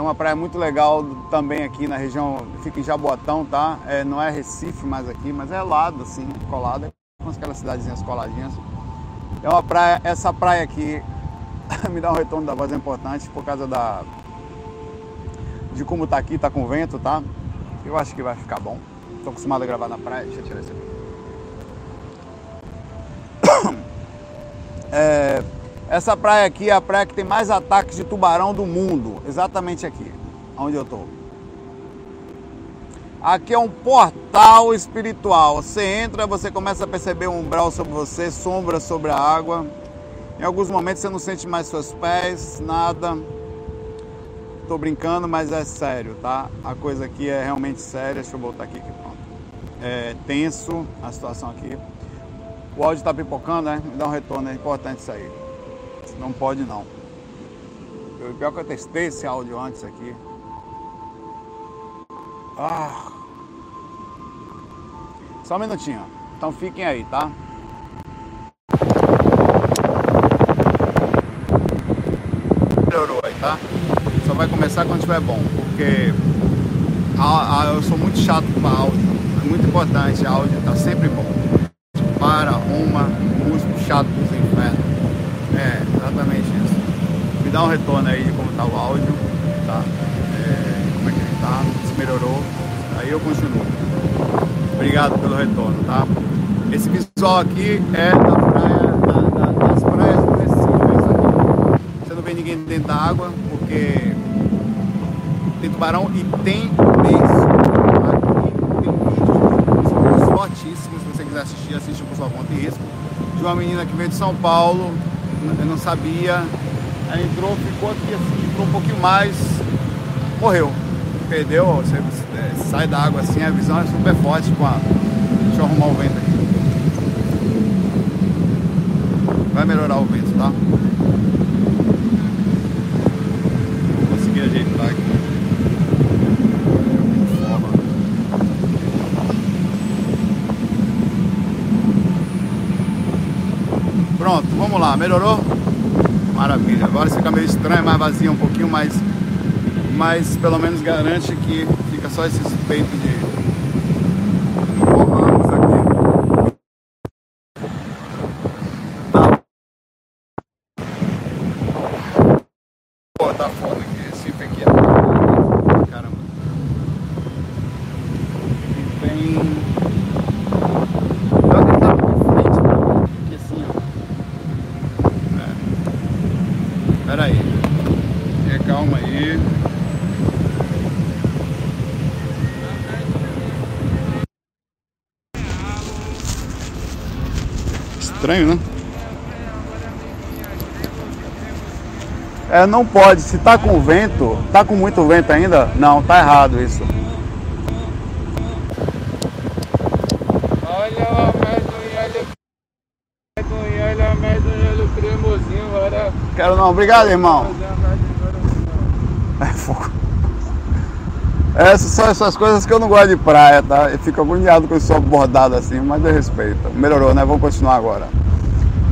é uma praia muito legal também aqui na região, fica em Jaboatão, tá? É, não é Recife mais aqui, mas é lado, assim, colada, com aquelas cidadezinhas coladinhas. É uma praia, essa praia aqui me dá um retorno da voz importante por causa da de como tá aqui, tá com vento, tá? Eu acho que vai ficar bom. Tô acostumado a gravar na praia, deixa eu tirar esse aqui. É, essa praia aqui é a praia que tem mais ataques de tubarão do mundo, exatamente aqui, onde eu tô. Aqui é um portal espiritual. Você entra, você começa a perceber um umbral sobre você, sombra sobre a água. Em alguns momentos você não sente mais seus pés, nada. Tô brincando, mas é sério, tá? A coisa aqui é realmente séria. Deixa eu voltar aqui, aqui pronto. É tenso a situação aqui. O áudio tá pipocando, né? Me dá um retorno, é importante isso aí. Não pode não. O pior que eu testei esse áudio antes aqui. Ah. Só um minutinho. Então fiquem aí, tá? Melhorou aí, tá? Só vai começar quando estiver bom, porque a, a, eu sou muito chato com áudio. É muito importante, áudio tá sempre bom. Para, arruma, músico chato dos infernos. É, exatamente isso. Me dá um retorno aí de como tá o áudio, tá? É, como é que ele tá, se melhorou. Aí eu continuo. Obrigado pelo retorno, tá? Esse visual aqui é da praia, da, da, das praias do Recife. Você não vê ninguém dentro da água, porque tem tubarão e tem vídeos fortíssimos, se você quiser assistir, assiste por sua conta e risco. De uma menina que veio de São Paulo, eu não sabia, aí entrou, ficou aqui assim, entrou um pouquinho mais, morreu. Perdeu, você é, sai da água assim, a visão é super forte com a. Deixa eu arrumar o vento aqui. Vai melhorar o vento, tá? Vou conseguir ajeitar aqui. Pronto, vamos lá, melhorou? Agora fica meio estranho, mais vazio um pouquinho, mas, mas pelo menos garante que fica só esses peitos de forramos aqui. Tá. Pô, tá foda aqui, esse chifre aqui é caramba. E bem. Pior que ele tá pra frente, mano. Aqui assim, ó. É. Pera aí. É, calma aí. Estranho, né? É, não pode. Se tá com vento, tá com muito vento ainda? Não, tá errado isso. Olha o amendoim, olha o amendoim, olha o amendoim, olha o cremosinho, olha. Quero não. Obrigado, irmão. É fogo. Essas são essas coisas que eu não gosto de praia, tá? Eu fico agoniado com isso bordado assim, mas eu respeito. Melhorou, né? Vamos continuar agora.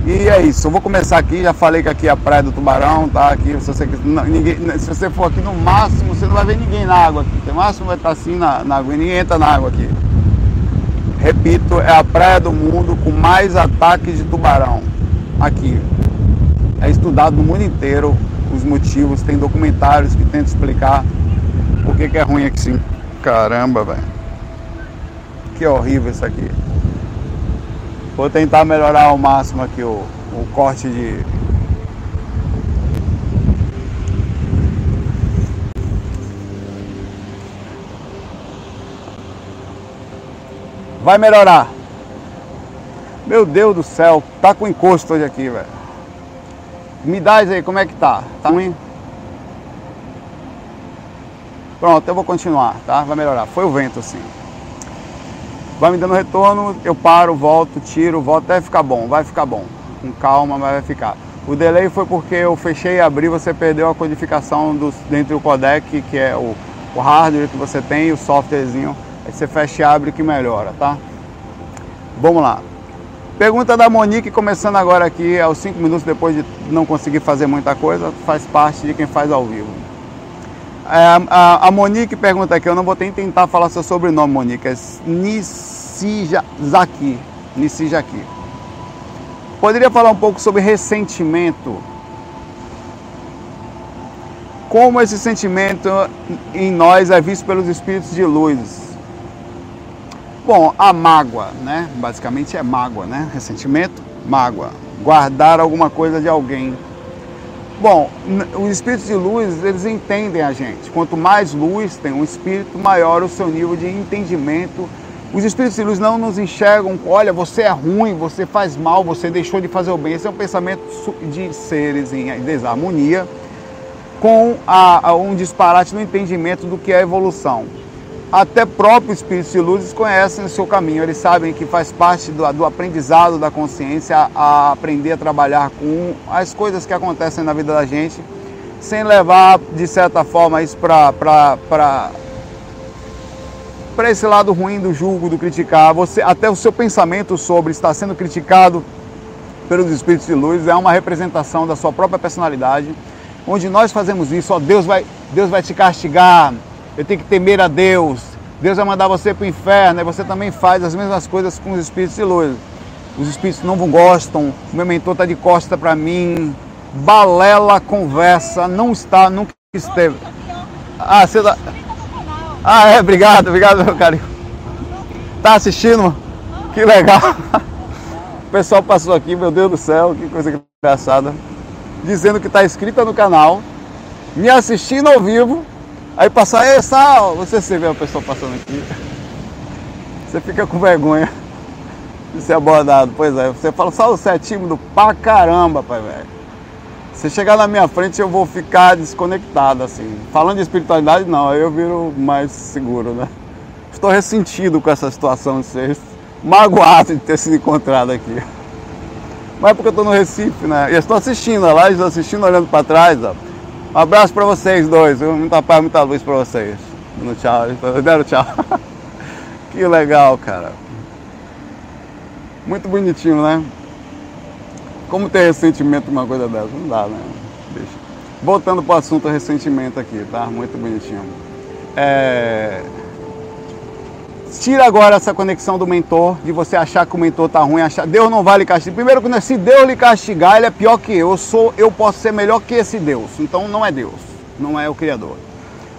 E é isso, eu vou começar aqui, já falei que aqui é a Praia do Tubarão, tá? Aqui, se você, não, ninguém, se você for aqui no máximo, você não vai ver ninguém na água aqui. No máximo vai estar assim na, na água ninguém entra na água aqui. Repito, é a praia do mundo com mais ataques de tubarão aqui. É estudado no mundo inteiro os motivos, tem documentários que tentam explicar por que, que é ruim aqui sim. Caramba, velho. Que horrível isso aqui. Vou tentar melhorar ao máximo aqui o, o corte de. Vai melhorar. Meu Deus do céu, tá com encosto hoje aqui, velho. Me dá aí, como é que tá? Tá ruim? Pronto, eu vou continuar, tá? Vai melhorar. Foi o vento assim. Vai me dando retorno, eu paro, volto, tiro, volto até ficar bom. Vai ficar bom. Com calma, mas vai ficar. O delay foi porque eu fechei e abri, você perdeu a codificação do, dentro do codec, que é o, o hardware que você tem, o softwarezinho. Aí você fecha e abre que melhora, tá? Vamos lá. Pergunta da Monique, começando agora aqui, aos 5 minutos depois de não conseguir fazer muita coisa, faz parte de quem faz ao vivo. É, a, a, Monique pergunta aqui, eu não vou tentar falar seu sobrenome, Monique, é Nisijaki. Nisijaki. Poderia falar um pouco sobre ressentimento? Como esse sentimento em nós é visto pelos espíritos de luz? Bom, a mágoa, né? Basicamente é mágoa, né? Ressentimento, mágoa. Guardar alguma coisa de alguém. Bom, os espíritos de luz, eles entendem a gente. Quanto mais luz tem um espírito, maior o seu nível de entendimento. Os espíritos de luz não nos enxergam, olha, você é ruim, você faz mal, você deixou de fazer o bem. Esse é um pensamento de seres em desarmonia com a, a um disparate no entendimento do que é evolução. Até próprios espíritos de luzes conhecem o seu caminho, eles sabem que faz parte do, do aprendizado da consciência a aprender a trabalhar com as coisas que acontecem na vida da gente, sem levar, de certa forma, isso para para esse lado ruim do julgo, do criticar. Você, até o seu pensamento sobre estar sendo criticado pelos espíritos de luz é uma representação da sua própria personalidade onde nós fazemos isso, ó, Deus vai, Deus vai te castigar, eu tenho que temer a Deus, Deus vai mandar você para o inferno, e você também faz as mesmas coisas com os espíritos de luz. Os espíritos não gostam, o meu mentor está de costa para mim, balela conversa, não está, nunca esteve. Ah, você tá... Ah, é, obrigado, obrigado, meu carinho. Tá assistindo? Que legal. O pessoal passou aqui, meu Deus do céu, que coisa engraçada dizendo que está inscrita no canal, me assistindo ao vivo, aí passar, ei Sal, você se vê a pessoa passando aqui, você fica com vergonha de ser abordado. Pois é, você fala, Sal, você é tímido pra caramba, pai velho. Se chegar na minha frente eu vou ficar desconectado, assim. Falando de espiritualidade, não, eu viro mais seguro, né? Estou ressentido com essa situação de ser magoado de ter sido encontrado aqui. Mas é porque eu estou no Recife, né? E eu estou assistindo lá, estou assistindo, olhando para trás, ó. Um abraço para vocês dois, viu? Muita paz, muita luz para vocês. No tchau, deram tchau. que legal, cara. Muito bonitinho, né? Como ter ressentimento uma coisa dessa? Não dá, né? Deixa. Voltando para o assunto ressentimento aqui, tá? Muito bonitinho. É... Tira agora essa conexão do mentor, de você achar que o mentor está ruim, achar Deus não vai lhe castigar. Primeiro, que se Deus lhe castigar, ele é pior que eu. Eu sou, eu posso ser melhor que esse Deus. Então não é Deus, não é o Criador.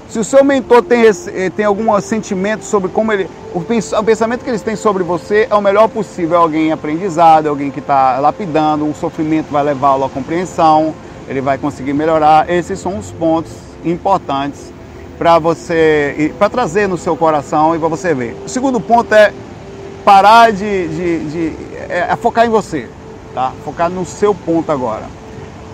Se o seu mentor tem, eh, tem algum sentimento sobre como ele. O pensamento que eles têm sobre você é o melhor possível. É alguém aprendizado, é alguém que está lapidando, o sofrimento vai levá-lo à compreensão, ele vai conseguir melhorar. Esses são os pontos importantes para você, para trazer no seu coração e para você ver. O segundo ponto é parar de, de, de é, é focar em você, tá? Focar no seu ponto agora.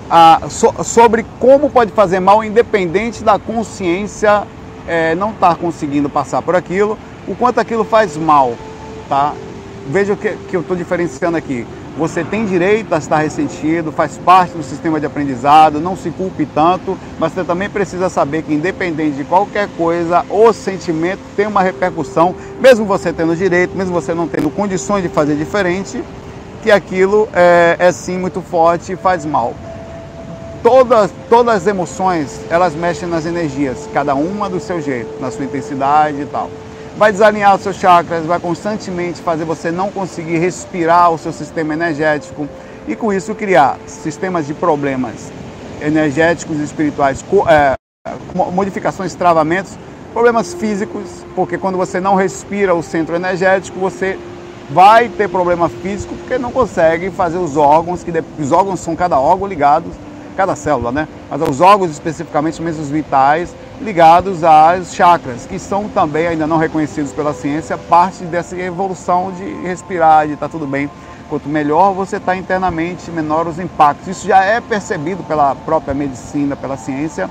Ah, so, sobre como pode fazer mal, independente da consciência é, não estar tá conseguindo passar por aquilo, o quanto aquilo faz mal, tá? Veja o que, que eu estou diferenciando aqui. Você tem direito a estar ressentido, faz parte do sistema de aprendizado, não se culpe tanto, mas você também precisa saber que, independente de qualquer coisa, o sentimento tem uma repercussão, mesmo você tendo direito, mesmo você não tendo condições de fazer diferente, que aquilo é, é sim muito forte e faz mal. Todas, todas as emoções, elas mexem nas energias, cada uma do seu jeito, na sua intensidade e tal vai desalinhar os seus chakras, vai constantemente fazer você não conseguir respirar o seu sistema energético e com isso criar sistemas de problemas energéticos e espirituais, é, modificações, travamentos, problemas físicos, porque quando você não respira o centro energético, você vai ter problema físico porque não consegue fazer os órgãos, que os órgãos são cada órgão ligados, cada célula, né? Mas os órgãos especificamente, mesmo os vitais, ligados às chakras, que são também ainda não reconhecidos pela ciência, parte dessa evolução de respirar, de estar tá tudo bem. Quanto melhor você está internamente, menor os impactos. Isso já é percebido pela própria medicina, pela ciência.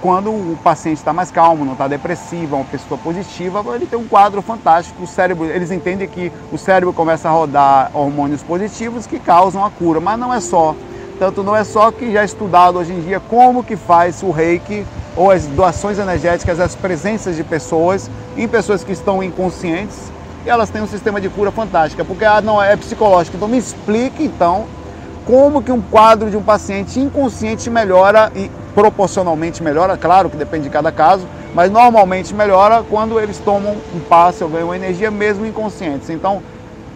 Quando o paciente está mais calmo, não está depressivo, é uma pessoa positiva, ele tem um quadro fantástico. O cérebro, eles entendem que o cérebro começa a rodar hormônios positivos que causam a cura, mas não é só. Tanto não é só que já é estudado hoje em dia como que faz o reiki ou as doações energéticas, as presenças de pessoas, em pessoas que estão inconscientes, e elas têm um sistema de cura fantástica, porque ah, não é psicológico. Então me explique então como que um quadro de um paciente inconsciente melhora proporcionalmente melhora, claro que depende de cada caso, mas normalmente melhora quando eles tomam um passe ou ganham energia mesmo inconscientes. Então,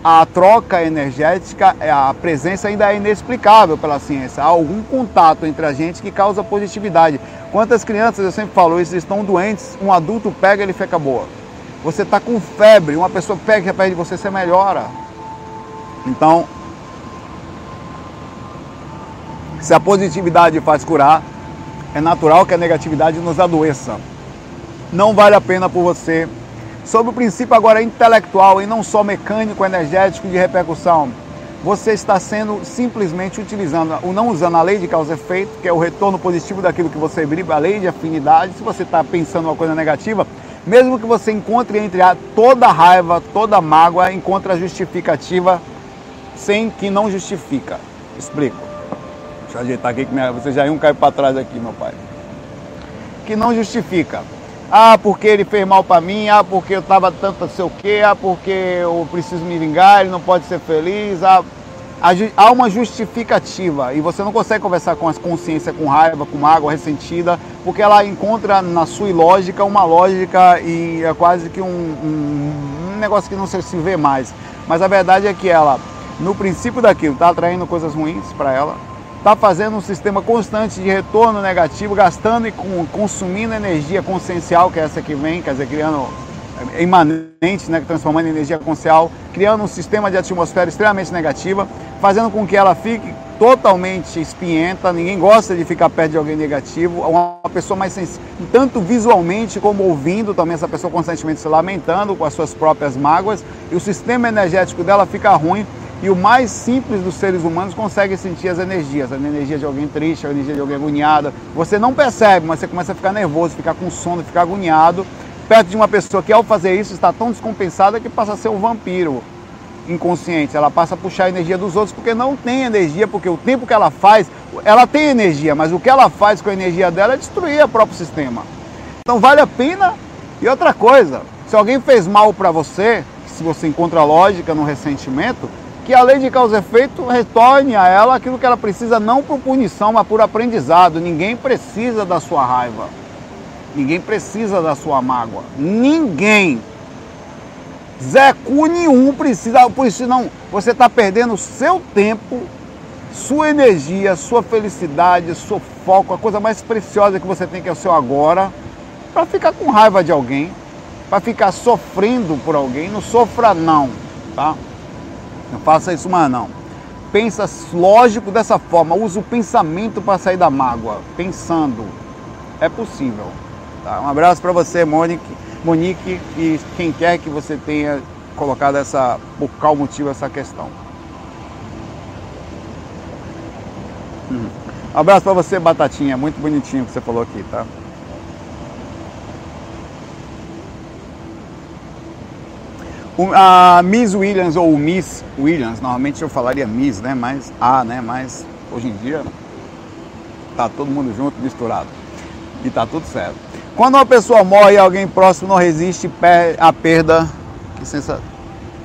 a troca energética, é, a presença ainda é inexplicável pela ciência. Há algum contato entre a gente que causa positividade. Quantas crianças, eu sempre falo isso, estão doentes, um adulto pega ele fica boa. Você está com febre, uma pessoa pega e perto de você, você melhora. Então, se a positividade faz curar, é natural que a negatividade nos adoeça. Não vale a pena por você sobre o princípio agora intelectual e não só mecânico, energético de repercussão. Você está sendo simplesmente utilizando, ou não usando a lei de causa e efeito, que é o retorno positivo daquilo que você vive, a lei de afinidade. Se você está pensando uma coisa negativa, mesmo que você encontre entre a, toda raiva, toda mágoa, encontre a justificativa sem que não justifica. Explico. Deixa eu ajeitar aqui que minha, você já iam cair para trás aqui, meu pai. Que não justifica. Ah, porque ele fez mal para mim, ah, porque eu estava tanto não sei o quê, ah, porque eu preciso me vingar, ele não pode ser feliz. Ah, há uma justificativa e você não consegue conversar com a consciência com raiva, com mágoa, ressentida, porque ela encontra na sua lógica uma lógica e é quase que um, um, um negócio que não se vê mais. Mas a verdade é que ela, no princípio daquilo, está atraindo coisas ruins para ela, está fazendo um sistema constante de retorno negativo, gastando e consumindo energia consciencial, que é essa que vem, quer dizer, criando é, imanente, né, transformando em energia consciencial, criando um sistema de atmosfera extremamente negativa, fazendo com que ela fique totalmente espinhenta, ninguém gosta de ficar perto de alguém negativo, uma pessoa mais sensível, tanto visualmente como ouvindo também essa pessoa constantemente se lamentando com as suas próprias mágoas, e o sistema energético dela fica ruim, e o mais simples dos seres humanos consegue sentir as energias, a energia de alguém triste, a energia de alguém agoniado. Você não percebe, mas você começa a ficar nervoso, ficar com sono, ficar agoniado, perto de uma pessoa que ao fazer isso está tão descompensada que passa a ser um vampiro inconsciente. Ela passa a puxar a energia dos outros porque não tem energia, porque o tempo que ela faz, ela tem energia, mas o que ela faz com a energia dela é destruir o próprio sistema. Então vale a pena. E outra coisa, se alguém fez mal para você, se você encontra lógica no ressentimento, que a lei de causa e efeito retorne a ela aquilo que ela precisa, não por punição, mas por aprendizado. Ninguém precisa da sua raiva. Ninguém precisa da sua mágoa. Ninguém. Zé Cu nenhum precisa. Por isso, não, você está perdendo seu tempo, sua energia, sua felicidade, seu foco, a coisa mais preciosa que você tem, que é o seu agora, para ficar com raiva de alguém, para ficar sofrendo por alguém. Não sofra, não. Tá? Não faça isso mais não. Pensa lógico dessa forma, usa o pensamento para sair da mágoa, pensando. É possível. Tá? Um abraço para você, Monique, Monique, e quem quer que você tenha colocado essa, por qual motivo essa questão. Hum. Um abraço para você, Batatinha, muito bonitinho que você falou aqui, tá? A Miss Williams ou Miss Williams, normalmente eu falaria Miss, né? Mas A, né? Mas hoje em dia tá todo mundo junto, misturado. E tá tudo certo. Quando uma pessoa morre alguém próximo não resiste à perda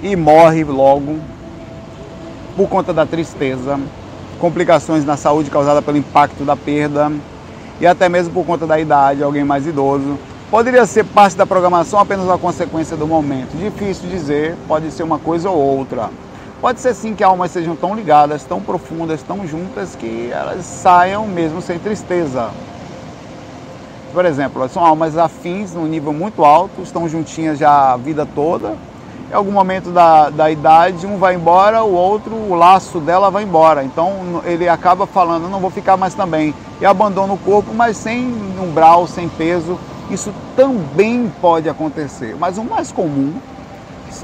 e morre logo por conta da tristeza, complicações na saúde causada pelo impacto da perda e até mesmo por conta da idade, alguém mais idoso, Poderia ser parte da programação apenas uma consequência do momento. Difícil dizer, pode ser uma coisa ou outra. Pode ser sim que almas sejam tão ligadas, tão profundas, tão juntas que elas saiam mesmo sem tristeza. Por exemplo, são almas afins num nível muito alto, estão juntinhas já a vida toda. Em algum momento da, da idade, um vai embora, o outro, o laço dela vai embora. Então ele acaba falando, não vou ficar mais também. E abandona o corpo, mas sem umbral, sem peso, isso também pode acontecer, mas o mais comum,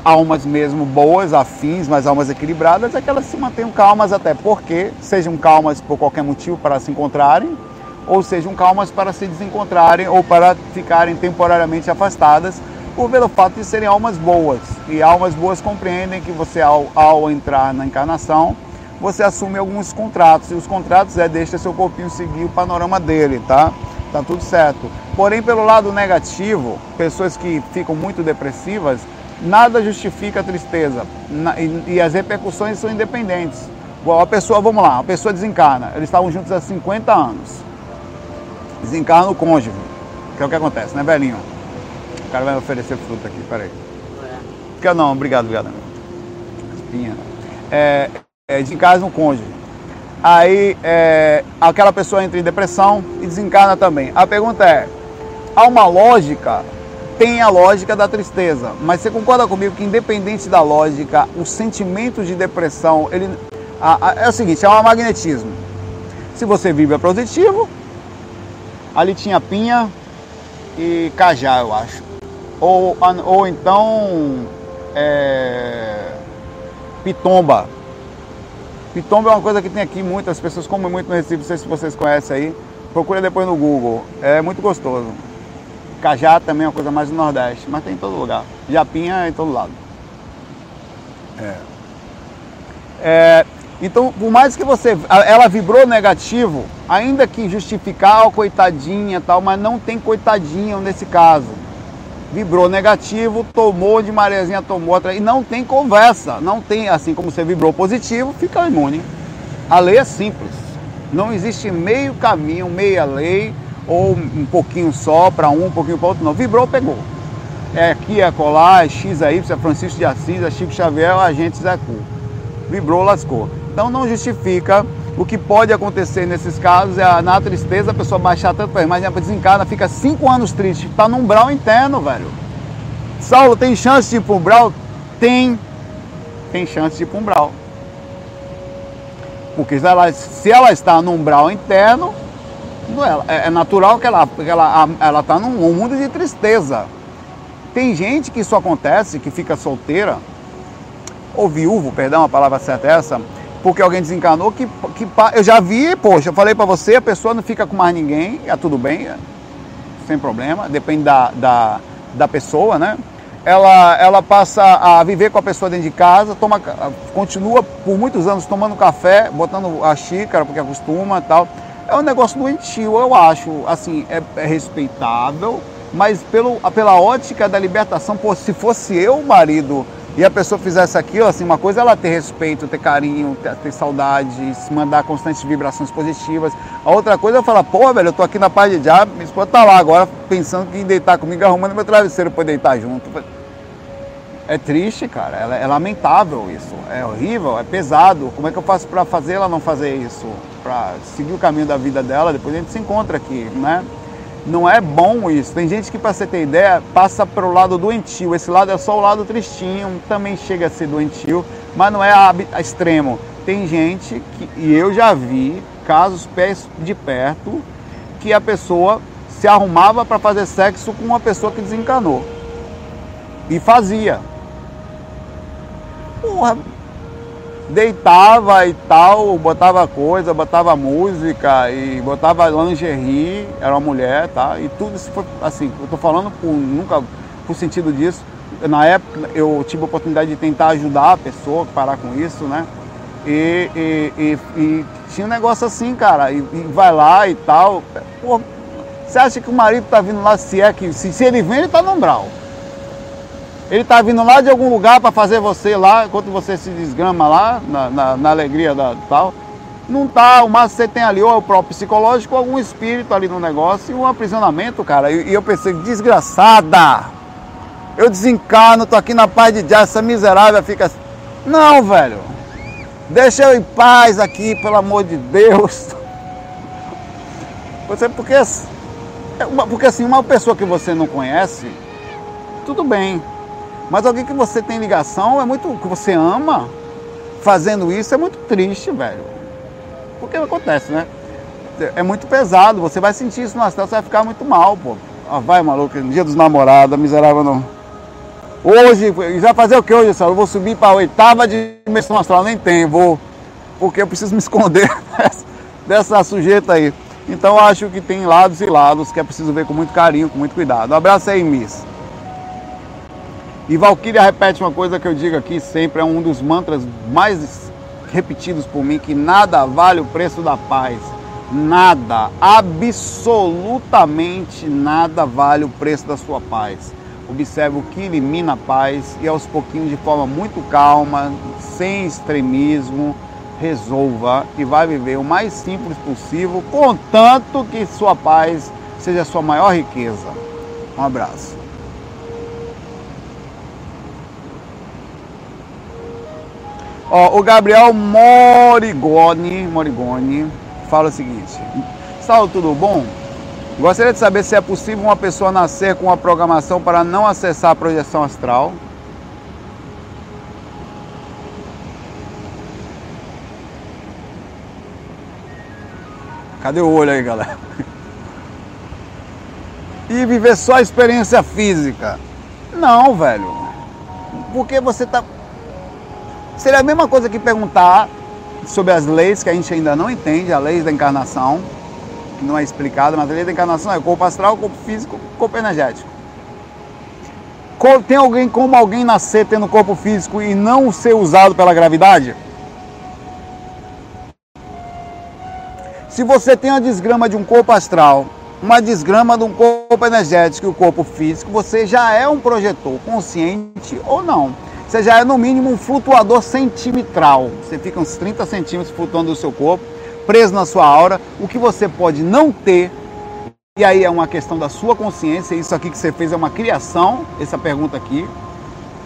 almas mesmo boas, afins, mas almas equilibradas, é que elas se mantenham calmas até porque sejam calmas por qualquer motivo para se encontrarem, ou sejam calmas para se desencontrarem ou para ficarem temporariamente afastadas, por pelo fato de serem almas boas. E almas boas compreendem que você, ao, ao entrar na encarnação, você assume alguns contratos, e os contratos é deixa seu corpinho seguir o panorama dele, tá? Tá tudo certo. Porém, pelo lado negativo, pessoas que ficam muito depressivas, nada justifica a tristeza. E, e as repercussões são independentes. A pessoa, vamos lá, a pessoa desencarna, eles estavam juntos há 50 anos. Desencarna o cônjuge. Que é o que acontece, né, velhinho? O cara vai me oferecer fruta aqui, peraí. Quer não, obrigado, obrigado. Espinha. É, é, desencarna o cônjuge. Aí é, aquela pessoa entra em depressão e desencarna também. A pergunta é: há uma lógica? Tem a lógica da tristeza, mas você concorda comigo que independente da lógica, o sentimento de depressão, ele a, a, é o seguinte, é um magnetismo. Se você vibra positivo, ali tinha pinha e cajá, eu acho. Ou, ou então é, pitomba. Pitomba é uma coisa que tem aqui, muitas pessoas comem muito no Recife, não sei se vocês conhecem aí. Procura depois no Google, é muito gostoso. Cajá também é uma coisa mais do Nordeste, mas tem em todo lugar. Japinha é em todo lado. É. É, então, por mais que você. Ela vibrou negativo, ainda que justificar, oh, coitadinha tal, mas não tem coitadinha nesse caso. Vibrou negativo, tomou de marezinha, tomou outra. E não tem conversa. Não tem, assim como você vibrou positivo, fica imune. A lei é simples. Não existe meio caminho, meia lei, ou um pouquinho só para um, um pouquinho para outro. Não. Vibrou, pegou. É aqui, é colar, é X, é Y, é Francisco de Assis, é Chico Xavier, é agente Zé Cu. Vibrou, lascou. Então não justifica o que pode acontecer nesses casos é na tristeza a pessoa baixar tanto, mas desencarna, fica cinco anos triste, está num umbral interno, velho. Saulo, tem chance de ir para umbral? Tem. Tem chance de ir para umbral. Porque se ela, se ela está no umbral interno, é, é natural que ela está ela, ela tá num mundo de tristeza. Tem gente que isso acontece, que fica solteira, ou viúvo, perdão, a palavra certa é essa, porque alguém desencanou, que, que eu já vi, poxa, eu falei para você, a pessoa não fica com mais ninguém, é tudo bem, é, sem problema, depende da, da, da pessoa, né? Ela, ela passa a viver com a pessoa dentro de casa, toma, continua por muitos anos tomando café, botando a xícara, porque acostuma tal. É um negócio doentio, eu acho, assim, é, é respeitável, mas pelo, pela ótica da libertação, pô, se fosse eu o marido e a pessoa fizesse aquilo, assim, uma coisa é ela ter respeito, ter carinho, ter, ter saudade, se mandar constantes vibrações positivas. A outra coisa é falar, pô, velho, eu tô aqui na paz de diabo, minha esposa tá lá agora pensando que deitar comigo, arrumando meu travesseiro para deitar junto. É triste, cara, é, é lamentável isso, é horrível, é pesado. Como é que eu faço para fazer ela não fazer isso? Para seguir o caminho da vida dela, depois a gente se encontra aqui, né? Não é bom isso. Tem gente que, para você ter ideia, passa para o lado doentio. Esse lado é só o lado tristinho, também chega a ser doentio, mas não é a, a extremo. Tem gente que, e eu já vi casos de perto, que a pessoa se arrumava para fazer sexo com uma pessoa que desencanou. E fazia. Porra, deitava e tal, botava coisa, botava música e botava lingerie, era uma mulher, tá? E tudo isso foi assim, eu tô falando por nunca por sentido disso. Na época eu tive a oportunidade de tentar ajudar a pessoa parar com isso, né? E, e, e, e tinha um negócio assim, cara, e, vai lá e tal. Pô, você acha que o marido tá vindo lá, se é que. Se, se ele vem, ele tá no umbral. Ele está vindo lá de algum lugar para fazer você lá, enquanto você se desgrama lá, na, na, na alegria da tal. Não tá, o máximo que você tem ali ou é o próprio psicológico ou algum espírito ali no negócio e um aprisionamento, cara. E, e eu pensei, desgraçada! Eu desencarno, tô aqui na paz de Deus, essa miserável fica assim. Não, velho! Deixa eu em paz aqui, pelo amor de Deus! Você, porque, é porque assim, uma pessoa que você não conhece, tudo bem. Mas alguém que você tem ligação, é muito que você ama, fazendo isso é muito triste, velho. Porque acontece, né? É muito pesado, você vai sentir isso no astral, você vai ficar muito mal, pô. Ah, vai, maluco, dia dos namorados, miserável não. Hoje, vai fazer o que hoje, senhor? Eu vou subir para a oitava dimensão astral, nem tem, vou. Porque eu preciso me esconder dessa sujeita aí. Então acho que tem lados e lados que é preciso ver com muito carinho, com muito cuidado. Um abraço aí, Miss. E Valkyria repete uma coisa que eu digo aqui sempre, é um dos mantras mais repetidos por mim, que nada vale o preço da paz. Nada, absolutamente nada vale o preço da sua paz. Observe o que elimina a paz e aos pouquinhos, de forma muito calma, sem extremismo, resolva e vai viver o mais simples possível, contanto que sua paz seja a sua maior riqueza. Um abraço. Ó, o Gabriel Morigoni, Morigoni fala o seguinte: Saulo, tudo bom? Gostaria de saber se é possível uma pessoa nascer com uma programação para não acessar a projeção astral. Cadê o olho aí, galera? E viver só a experiência física. Não, velho. Porque você tá. Seria a mesma coisa que perguntar sobre as leis que a gente ainda não entende, a lei da encarnação, que não é explicada, mas a lei da encarnação é corpo astral, corpo físico, corpo energético. Tem alguém como alguém nascer tendo corpo físico e não ser usado pela gravidade? Se você tem a desgrama de um corpo astral, uma desgrama de um corpo energético e o corpo físico, você já é um projetor, consciente ou não. Você já é no mínimo um flutuador centimetral. Você fica uns 30 centímetros flutuando no seu corpo, preso na sua aura. O que você pode não ter, e aí é uma questão da sua consciência, isso aqui que você fez é uma criação, essa pergunta aqui,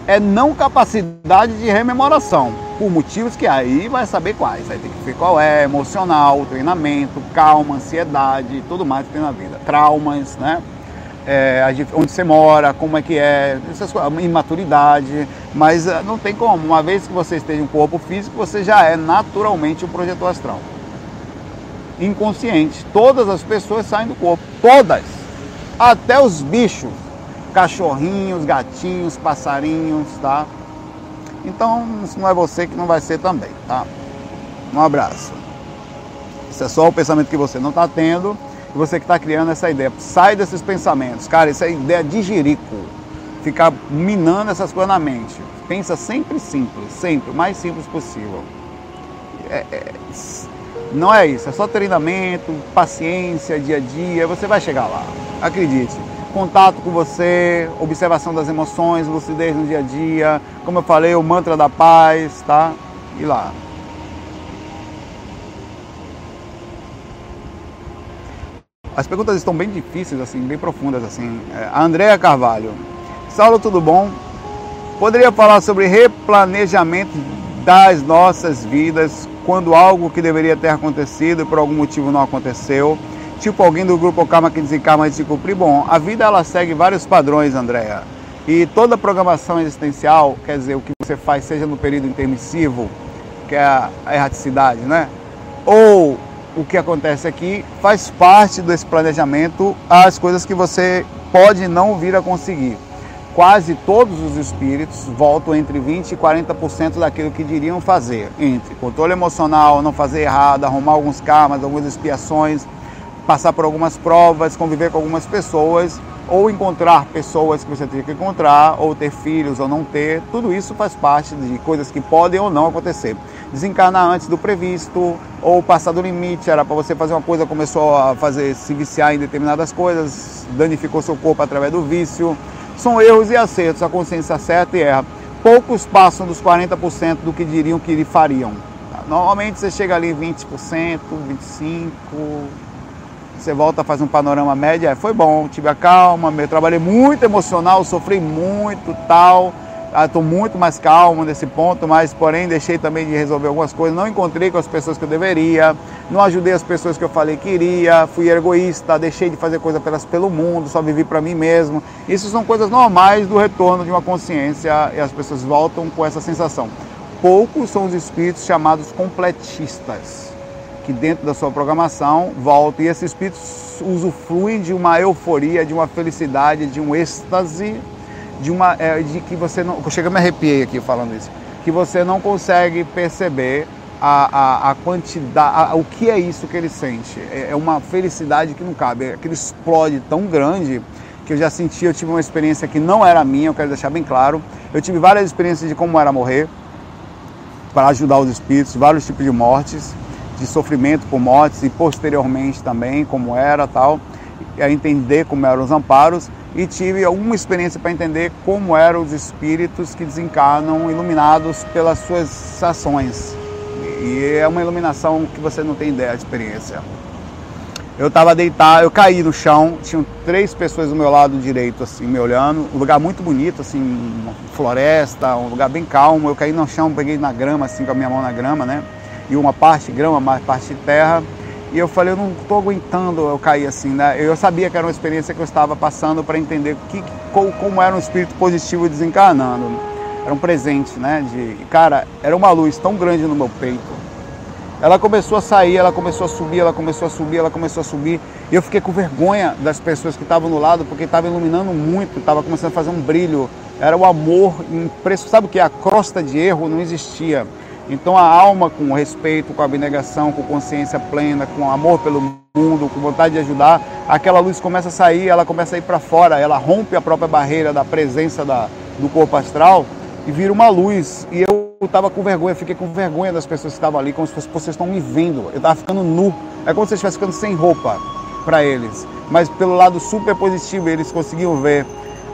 é não capacidade de rememoração, por motivos que aí vai saber quais. Aí tem que ver qual é, emocional, treinamento, calma, ansiedade, tudo mais que tem na vida. Traumas, né? É, onde você mora, como é que é, essas coisas, imaturidade, mas eh, não tem como. Uma vez que você esteja em um corpo físico, você já é naturalmente um projetor astral. Inconsciente. Todas as pessoas saem do corpo. Todas. Até os bichos cachorrinhos, gatinhos, passarinhos, tá? Então, se não é você que não vai ser também, tá? Um abraço. Isso é só o pensamento que você não está tendo você que está criando essa ideia. Sai desses pensamentos. Cara, isso é ideia de jirico. Ficar minando essas coisas na mente. Pensa sempre simples, sempre, o mais simples possível. É, é, não é isso, é só treinamento, paciência, dia a dia, você vai chegar lá. Acredite contato com você, observação das emoções, lucidez no dia a dia, como eu falei, o mantra da paz, tá? E lá. As perguntas estão bem difíceis, assim, bem profundas, assim. É, a Andréa Carvalho. Saulo, tudo bom? Poderia falar sobre replanejamento das nossas vidas quando algo que deveria ter acontecido por algum motivo não aconteceu? tipo alguém do grupo Karma que desencarna de se cumprir. Bom, a vida ela segue vários padrões, Andréa. E toda programação existencial, quer dizer, o que você faz, seja no período intermissivo, que é a erraticidade, né? Ou o que acontece aqui, faz parte desse planejamento as coisas que você pode não vir a conseguir. Quase todos os espíritos voltam entre 20% e 40% daquilo que diriam fazer, entre controle emocional, não fazer errado, arrumar alguns karmas, algumas expiações, passar por algumas provas, conviver com algumas pessoas, ou encontrar pessoas que você tem que encontrar, ou ter filhos ou não ter, tudo isso faz parte de coisas que podem ou não acontecer. Desencarnar antes do previsto, ou passar do limite, era para você fazer uma coisa, começou a fazer se viciar em determinadas coisas, danificou seu corpo através do vício. São erros e acertos, a consciência acerta e erra. Poucos passam dos 40% do que diriam que fariam. Normalmente você chega ali em 20%, 25%, você volta a fazer um panorama médio, é, foi bom, tive a calma, eu trabalhei muito emocional, sofri muito, tal, estou ah, muito mais calmo nesse ponto, mas porém deixei também de resolver algumas coisas, não encontrei com as pessoas que eu deveria, não ajudei as pessoas que eu falei que iria, fui egoísta, deixei de fazer coisas pelas, pelo mundo, só vivi para mim mesmo. Isso são coisas normais do retorno de uma consciência e as pessoas voltam com essa sensação. Poucos são os espíritos chamados completistas que dentro da sua programação volta e esses espíritos usufruem de uma euforia, de uma felicidade, de um êxtase, de uma é, de que você não, chega me arrepiei aqui falando isso, que você não consegue perceber a, a, a quantidade, a, o que é isso que ele sente. É, é uma felicidade que não cabe, é aquele explode tão grande que eu já senti, eu tive uma experiência que não era minha, eu quero deixar bem claro. Eu tive várias experiências de como era morrer, para ajudar os espíritos, vários tipos de mortes de sofrimento por mortes e posteriormente também como era tal, a entender como eram os amparos e tive alguma experiência para entender como eram os espíritos que desencarnam iluminados pelas suas ações. E é uma iluminação que você não tem ideia de experiência. Eu estava deitado, eu caí no chão, tinham três pessoas do meu lado direito, assim, me olhando. Um lugar muito bonito, assim, uma floresta, um lugar bem calmo. Eu caí no chão, peguei na grama, assim, com a minha mão na grama, né? E uma parte grama, mais parte terra. E eu falei, eu não estou aguentando eu cair assim, né? Eu sabia que era uma experiência que eu estava passando para entender que, como era um espírito positivo desencarnando. Era um presente, né? De, cara, era uma luz tão grande no meu peito ela começou a sair, ela começou a subir, ela começou a subir, ela começou a subir. E eu fiquei com vergonha das pessoas que estavam no lado, porque estava iluminando muito, estava começando a fazer um brilho. Era o amor impresso. Sabe o que? A crosta de erro não existia. Então a alma com respeito, com abnegação, com consciência plena, com amor pelo mundo, com vontade de ajudar, aquela luz começa a sair, ela começa a ir para fora, ela rompe a própria barreira da presença da, do corpo astral e vira uma luz. E eu estava com vergonha, fiquei com vergonha das pessoas que estavam ali, como se fosse, vocês estão me vendo. Eu estava ficando nu. É como se eu estivesse ficando sem roupa para eles. Mas pelo lado super positivo, eles conseguiam ver.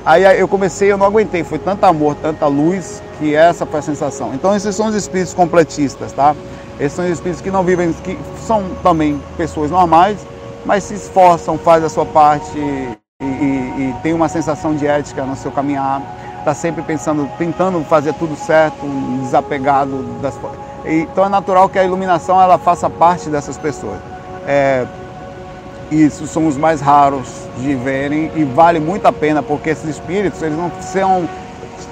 Aí eu comecei, eu não aguentei, foi tanto amor, tanta luz, que essa foi a sensação. Então esses são os espíritos completistas, tá? Esses são os espíritos que não vivem, que são também pessoas normais, mas se esforçam, fazem a sua parte e, e, e tem uma sensação de ética no seu caminhar está sempre pensando, tentando fazer tudo certo, desapegado das então é natural que a iluminação ela faça parte dessas pessoas. É, isso são os mais raros de verem e vale muito a pena porque esses espíritos eles não são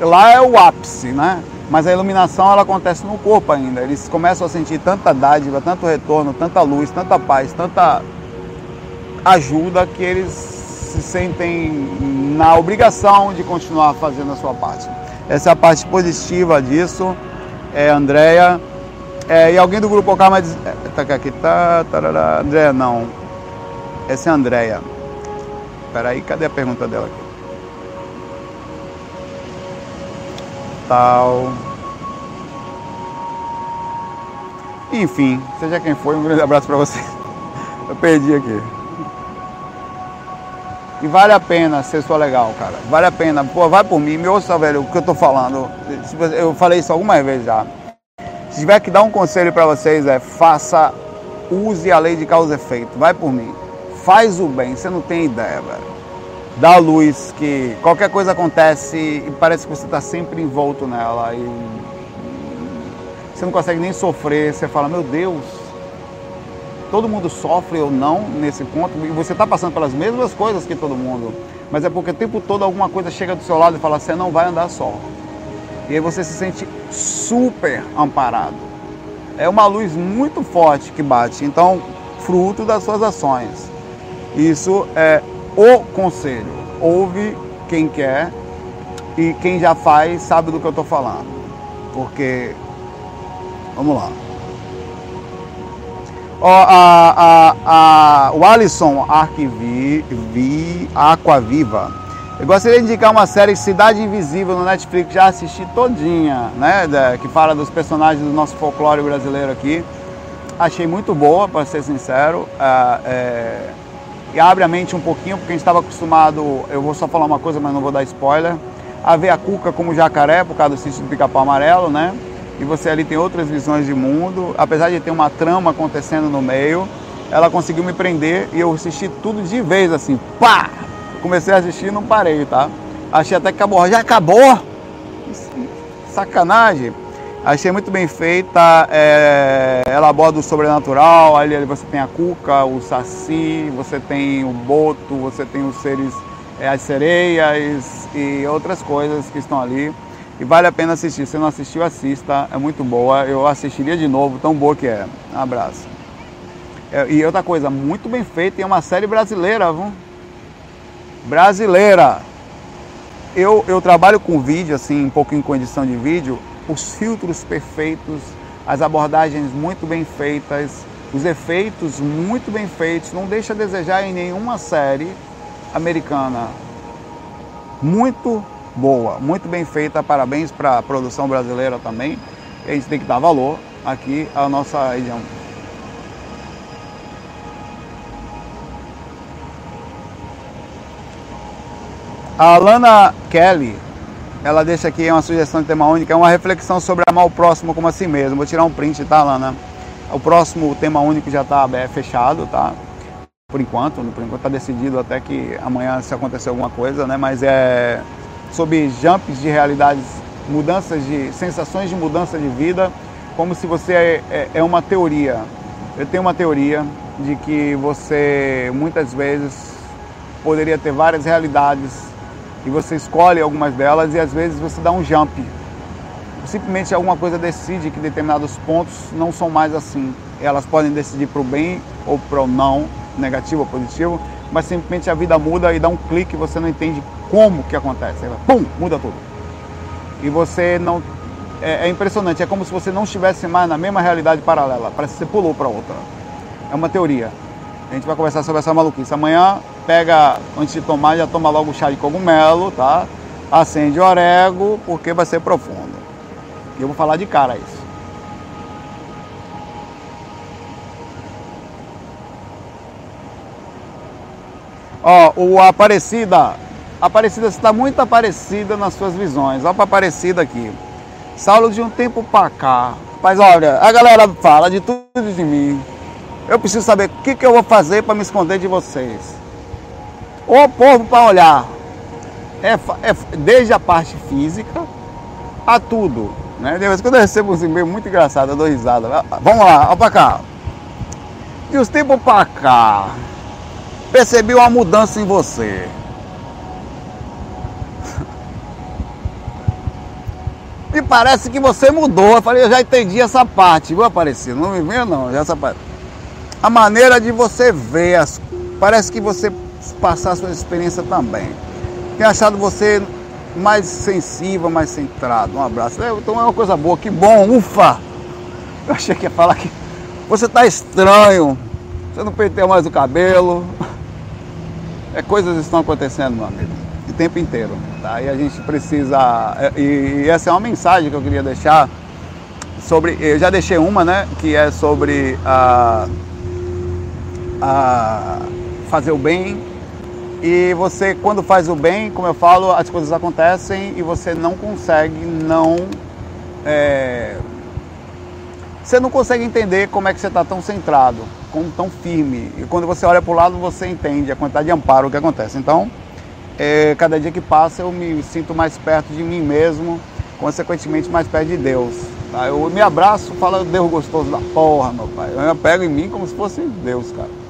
lá é o ápice, né? Mas a iluminação ela acontece no corpo ainda. Eles começam a sentir tanta dádiva, tanto retorno, tanta luz, tanta paz, tanta ajuda que eles se sentem na obrigação de continuar fazendo a sua parte. Essa é a parte positiva disso. É Andréia. É, e alguém do grupo Ocama diz. É, tá aqui, tá. Tarará, Andréia, não. Essa é a Andréia. Peraí, cadê a pergunta dela aqui? Tal. Enfim, seja quem for, um grande abraço para você. Eu perdi aqui. E vale a pena ser sua legal, cara. Vale a pena. Pô, vai por mim, me ouça, velho, o que eu tô falando. Eu falei isso algumas vezes já. Se tiver que dar um conselho para vocês, é faça, use a lei de causa e efeito. Vai por mim. Faz o bem, você não tem ideia, velho. Dá luz que qualquer coisa acontece e parece que você está sempre envolto nela. E você não consegue nem sofrer. Você fala, meu Deus, todo mundo sofre ou não nesse ponto, e você está passando pelas mesmas coisas que todo mundo, mas é porque o tempo todo alguma coisa chega do seu lado e fala, você não vai andar só. E aí você se sente super amparado. É uma luz muito forte que bate, então, fruto das suas ações. Isso é o conselho. Ouve quem quer e quem já faz sabe do que eu estou falando. Porque, vamos lá. Ó, a, a, a, o Alisson Arquivi, Aquaviva. Eu gostaria de indicar uma série Cidade Invisível no Netflix, já assisti todinha, né? que fala dos personagens do nosso folclore brasileiro aqui. Achei muito boa, para ser sincero. É, é, e abre a mente um pouquinho, porque a gente estava acostumado, eu vou só falar uma coisa, mas não vou dar spoiler, a ver a Cuca como jacaré, por causa do sítio do pica-pau amarelo, né? e você ali tem outras visões de mundo. Apesar de ter uma trama acontecendo no meio, ela conseguiu me prender e eu assisti tudo de vez, assim, pá! Comecei a assistir e não parei, tá? Achei até que acabou. Já acabou? Sacanagem! Achei muito bem feita, é, ela aborda o sobrenatural, ali, ali você tem a cuca, o saci, você tem o boto, você tem os seres, é, as sereias e outras coisas que estão ali e vale a pena assistir. Se não assistiu, assista, é muito boa. Eu assistiria de novo, tão boa que é. Um abraço. É, e outra coisa, muito bem feita, é uma série brasileira, viu? Brasileira. Eu, eu trabalho com vídeo, assim, um pouquinho com edição de vídeo, os filtros perfeitos, as abordagens muito bem feitas, os efeitos muito bem feitos, não deixa a desejar em nenhuma série americana. Muito boa, muito bem feita. Parabéns para a produção brasileira também. A gente tem que dar valor aqui à nossa região. A Alana Kelly, ela deixa aqui uma sugestão de tema único, é uma reflexão sobre amar o próximo como a si mesmo. Vou tirar um print, tá, Lana? O próximo tema único já está fechado, tá? Por enquanto, por enquanto está decidido até que amanhã se acontecer alguma coisa, né? Mas é sobre jumps de realidades, mudanças de sensações de mudança de vida, como se você é, é, é uma teoria. Eu tenho uma teoria de que você muitas vezes poderia ter várias realidades e você escolhe algumas delas e às vezes você dá um jump. Simplesmente alguma coisa decide que determinados pontos não são mais assim. Elas podem decidir para o bem ou para o não, negativo ou positivo, mas simplesmente a vida muda e dá um clique e você não entende como que acontece. Aí, pum, muda tudo. E você não. É, é impressionante, é como se você não estivesse mais na mesma realidade paralela. Parece que você pulou para outra. É uma teoria. A gente vai conversar sobre essa maluquice. Amanhã pega, antes de tomar, já toma logo o chá de cogumelo, tá? Acende o orego, porque vai ser profundo. E eu vou falar de cara isso. Ó, o Aparecida, Aparecida está muito aparecida nas suas visões. Ó, para Aparecida aqui. Saulo, de um tempo para cá. Mas olha, a galera fala de tudo de mim. Eu preciso saber o que, que eu vou fazer para me esconder de vocês. O povo para olhar, é, é, desde a parte física a tudo. Né? De vez quando eu recebo uns e-mails muito engraçados, eu dou risada. Vamos lá, olha para cá. De uns tempos para cá, percebi uma mudança em você. Me parece que você mudou. Eu falei, eu já entendi essa parte, viu, Aparecido? Não me vê não, já essa parte. A maneira de você ver, as, parece que você passar sua experiência também. Tenho achado você mais sensível, mais centrado. Um abraço. É, então é uma coisa boa, que bom, ufa! Eu achei que ia falar que você está estranho, você não penteou mais o cabelo. É, coisas estão acontecendo, meu amigo, o tempo inteiro. Tá? E a gente precisa. É, e, e essa é uma mensagem que eu queria deixar sobre. Eu já deixei uma, né? Que é sobre a, a fazer o bem e você, quando faz o bem, como eu falo, as coisas acontecem e você não consegue não. É, você não consegue entender como é que você está tão centrado, como tão firme. E quando você olha para o lado, você entende a quantidade de amparo que acontece. Então, é, cada dia que passa, eu me sinto mais perto de mim mesmo, consequentemente mais perto de Deus. Tá? Eu me abraço, falo, Deus gostoso da porra, meu pai. Eu pego em mim como se fosse Deus, cara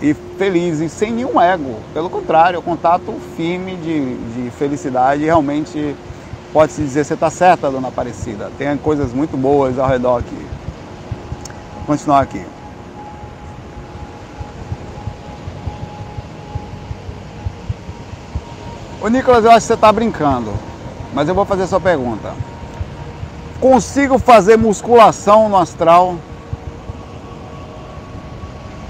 e feliz e sem nenhum ego. Pelo contrário, é um contato firme de, de felicidade. Realmente pode-se dizer, você está certa, dona Aparecida. Tem coisas muito boas ao redor aqui. Vou continuar aqui. Ô Nicolas, eu acho que você está brincando, mas eu vou fazer sua pergunta. Consigo fazer musculação no astral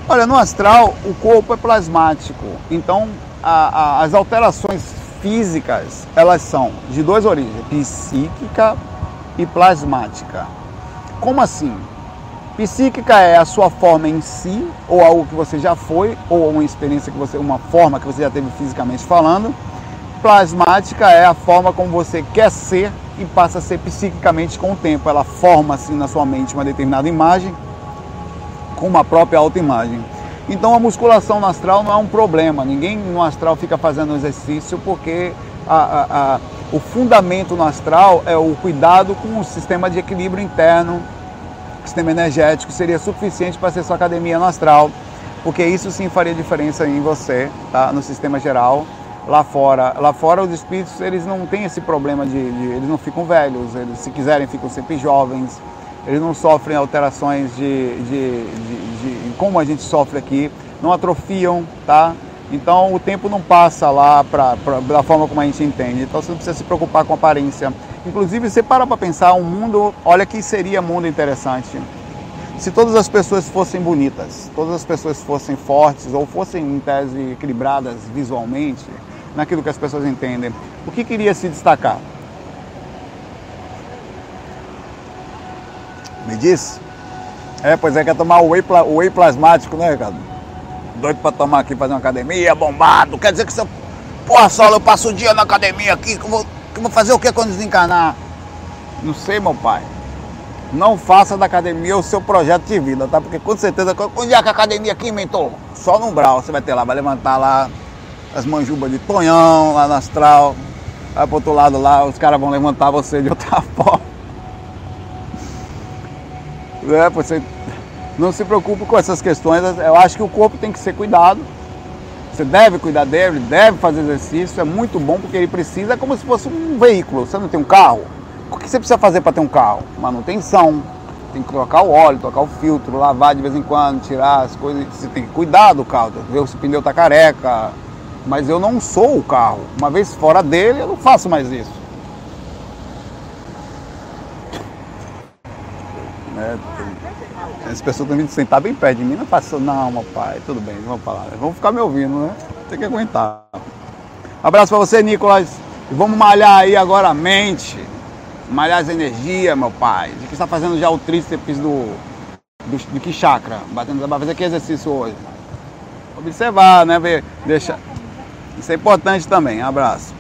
Olha, no astral o corpo é plasmático, então a, a, as alterações físicas elas são de duas origens, psíquica e plasmática. Como assim? Psíquica é a sua forma em si, ou algo que você já foi, ou uma experiência que você, uma forma que você já teve fisicamente falando. Plasmática é a forma como você quer ser e passa a ser psiquicamente com o tempo. Ela forma assim na sua mente uma determinada imagem com uma própria autoimagem. Então a musculação no astral não é um problema, ninguém no astral fica fazendo exercício porque a, a, a, o fundamento no astral é o cuidado com o sistema de equilíbrio interno, sistema energético, seria suficiente para ser sua academia no astral, porque isso sim faria diferença em você, tá? no sistema geral. Lá fora, lá fora os espíritos eles não têm esse problema de, de eles não ficam velhos, eles se quiserem ficam sempre jovens, eles não sofrem alterações de, de, de, de, como a gente sofre aqui, não atrofiam, tá? Então o tempo não passa lá pra, pra, da forma como a gente entende. Então você não precisa se preocupar com aparência. Inclusive, você para para pensar, um mundo, olha que seria mundo interessante. Se todas as pessoas fossem bonitas, todas as pessoas fossem fortes ou fossem em tese equilibradas visualmente, naquilo que as pessoas entendem, o que queria se destacar? Me disse? É, pois é, quer tomar o whey, o whey plasmático, né, Ricardo? Doido pra tomar aqui, fazer uma academia, bombado. Quer dizer que você. Porra, Saulo, eu passo o dia na academia aqui, que eu vou vou fazer o que quando desencarnar? Não sei, meu pai. Não faça da academia o seu projeto de vida, tá? Porque com certeza, onde é que a academia aqui, mentor? Só no Umbral, você vai ter lá, vai levantar lá as manjubas de tonhão, lá no astral. Vai pro outro lado lá, os caras vão levantar você de outra forma. É, você não se preocupe com essas questões. Eu acho que o corpo tem que ser cuidado. Você deve cuidar dele, deve fazer exercício. É muito bom porque ele precisa, é como se fosse um veículo. Você não tem um carro? O que você precisa fazer para ter um carro? Manutenção. Tem que trocar o óleo, trocar o filtro, lavar de vez em quando, tirar as coisas. Você tem que cuidar do carro, ver se o pneu está careca. Mas eu não sou o carro. Uma vez fora dele, eu não faço mais isso. As pessoas estão vindo sentar bem perto de mim, não faço, não, meu pai, tudo bem, vamos falar. Vamos ficar me ouvindo, né? Tem que aguentar. Abraço para você, Nicolas. E vamos malhar aí agora a mente malhar as energias, meu pai. De que está fazendo já o tríceps do, do, do que chakra? Batendo, vai fazer que exercício hoje? Observar, né? Ver, deixa. Isso é importante também. abraço.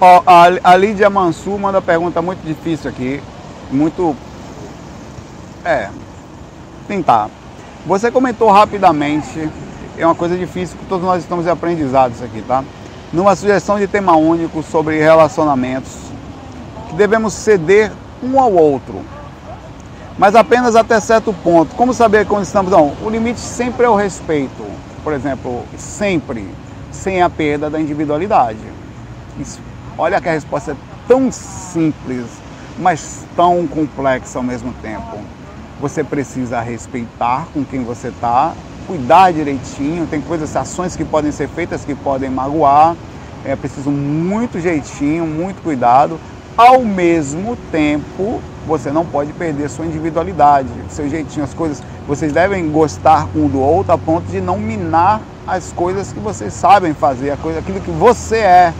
Ó, a, a Lídia Mansur manda pergunta muito difícil aqui. Muito. É. Tentar. Você comentou rapidamente, é uma coisa difícil que todos nós estamos em aprendizados aqui, tá? Numa sugestão de tema único sobre relacionamentos, que devemos ceder um ao outro, mas apenas até certo ponto. Como saber quando estamos. Não, o limite sempre é o respeito. Por exemplo, sempre, sem a perda da individualidade. Isso, olha que a resposta é tão simples, mas tão complexa ao mesmo tempo. Você precisa respeitar com quem você está, cuidar direitinho. Tem coisas, ações que podem ser feitas que podem magoar. É preciso muito jeitinho, muito cuidado. Ao mesmo tempo, você não pode perder sua individualidade, seu jeitinho, as coisas. Vocês devem gostar um do outro a ponto de não minar as coisas que vocês sabem fazer, aquilo que você é.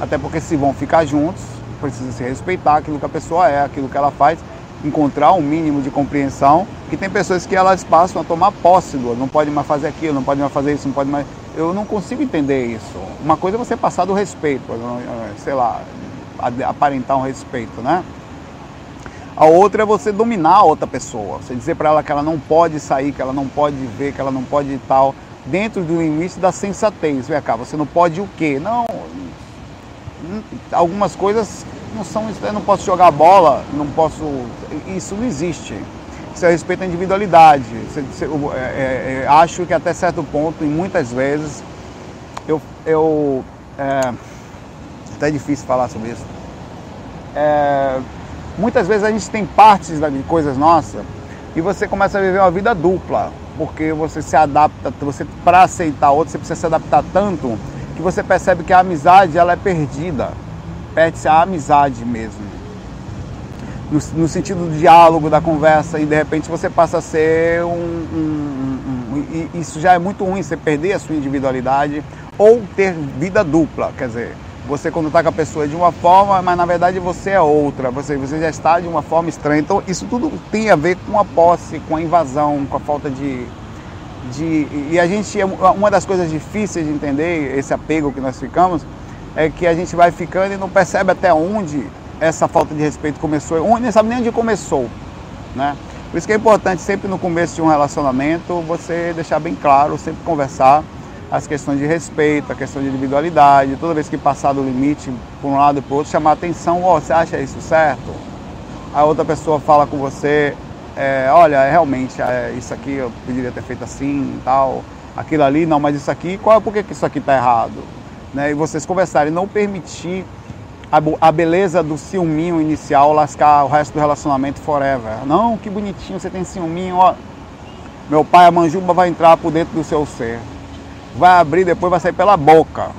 Até porque se vão ficar juntos, precisa se respeitar aquilo que a pessoa é, aquilo que ela faz encontrar um mínimo de compreensão, que tem pessoas que elas passam a tomar posse do não pode mais fazer aquilo, não pode mais fazer isso, não pode mais. Eu não consigo entender isso. Uma coisa é você passar do respeito, sei lá, aparentar um respeito, né? A outra é você dominar a outra pessoa, você dizer para ela que ela não pode sair, que ela não pode ver, que ela não pode tal, dentro do limite da sensatez. Vem cá, você não pode o quê? Não, algumas coisas não são, eu não posso jogar bola, não posso. Isso não existe. Isso é respeito à individualidade. Eu, é, é, é, acho que até certo ponto, e muitas vezes, eu. eu é, até é difícil falar sobre isso. É, muitas vezes a gente tem partes de coisas nossas e você começa a viver uma vida dupla, porque você se adapta, você para aceitar outro, você precisa se adaptar tanto que você percebe que a amizade ela é perdida perde-se a amizade mesmo. No, no, sentido do diálogo, da conversa, e de repente você passa a ser um, um, um, um. Isso já é muito ruim, você perder a sua individualidade ou ter vida dupla. Quer dizer, você quando está com a pessoa é de uma forma, mas na verdade você é outra, você, você já está de uma forma estranha. Então isso tudo tem a ver com a posse, com a invasão, com a falta de. De e a gente, uma das coisas difíceis de entender, esse apego que nós ficamos, é que a gente vai ficando e não percebe até onde essa falta de respeito começou, onde nem sabe nem onde começou, né? Por isso que é importante sempre no começo de um relacionamento você deixar bem claro, sempre conversar as questões de respeito, a questão de individualidade, toda vez que passar do limite por um lado e o outro, chamar atenção, oh, você acha isso certo? A outra pessoa fala com você, é, olha, realmente, é, isso aqui eu poderia ter feito assim tal, aquilo ali, não, mas isso aqui, qual é por que isso aqui está errado? né, e vocês conversarem, não permitir a, a, beleza do ciúminho inicial lascar o resto do relacionamento forever. Não, que bonitinho, você tem ciúminho, ó. Meu pai, a manjuba vai entrar por dentro do seu ser. Vai abrir, depois vai sair pela boca.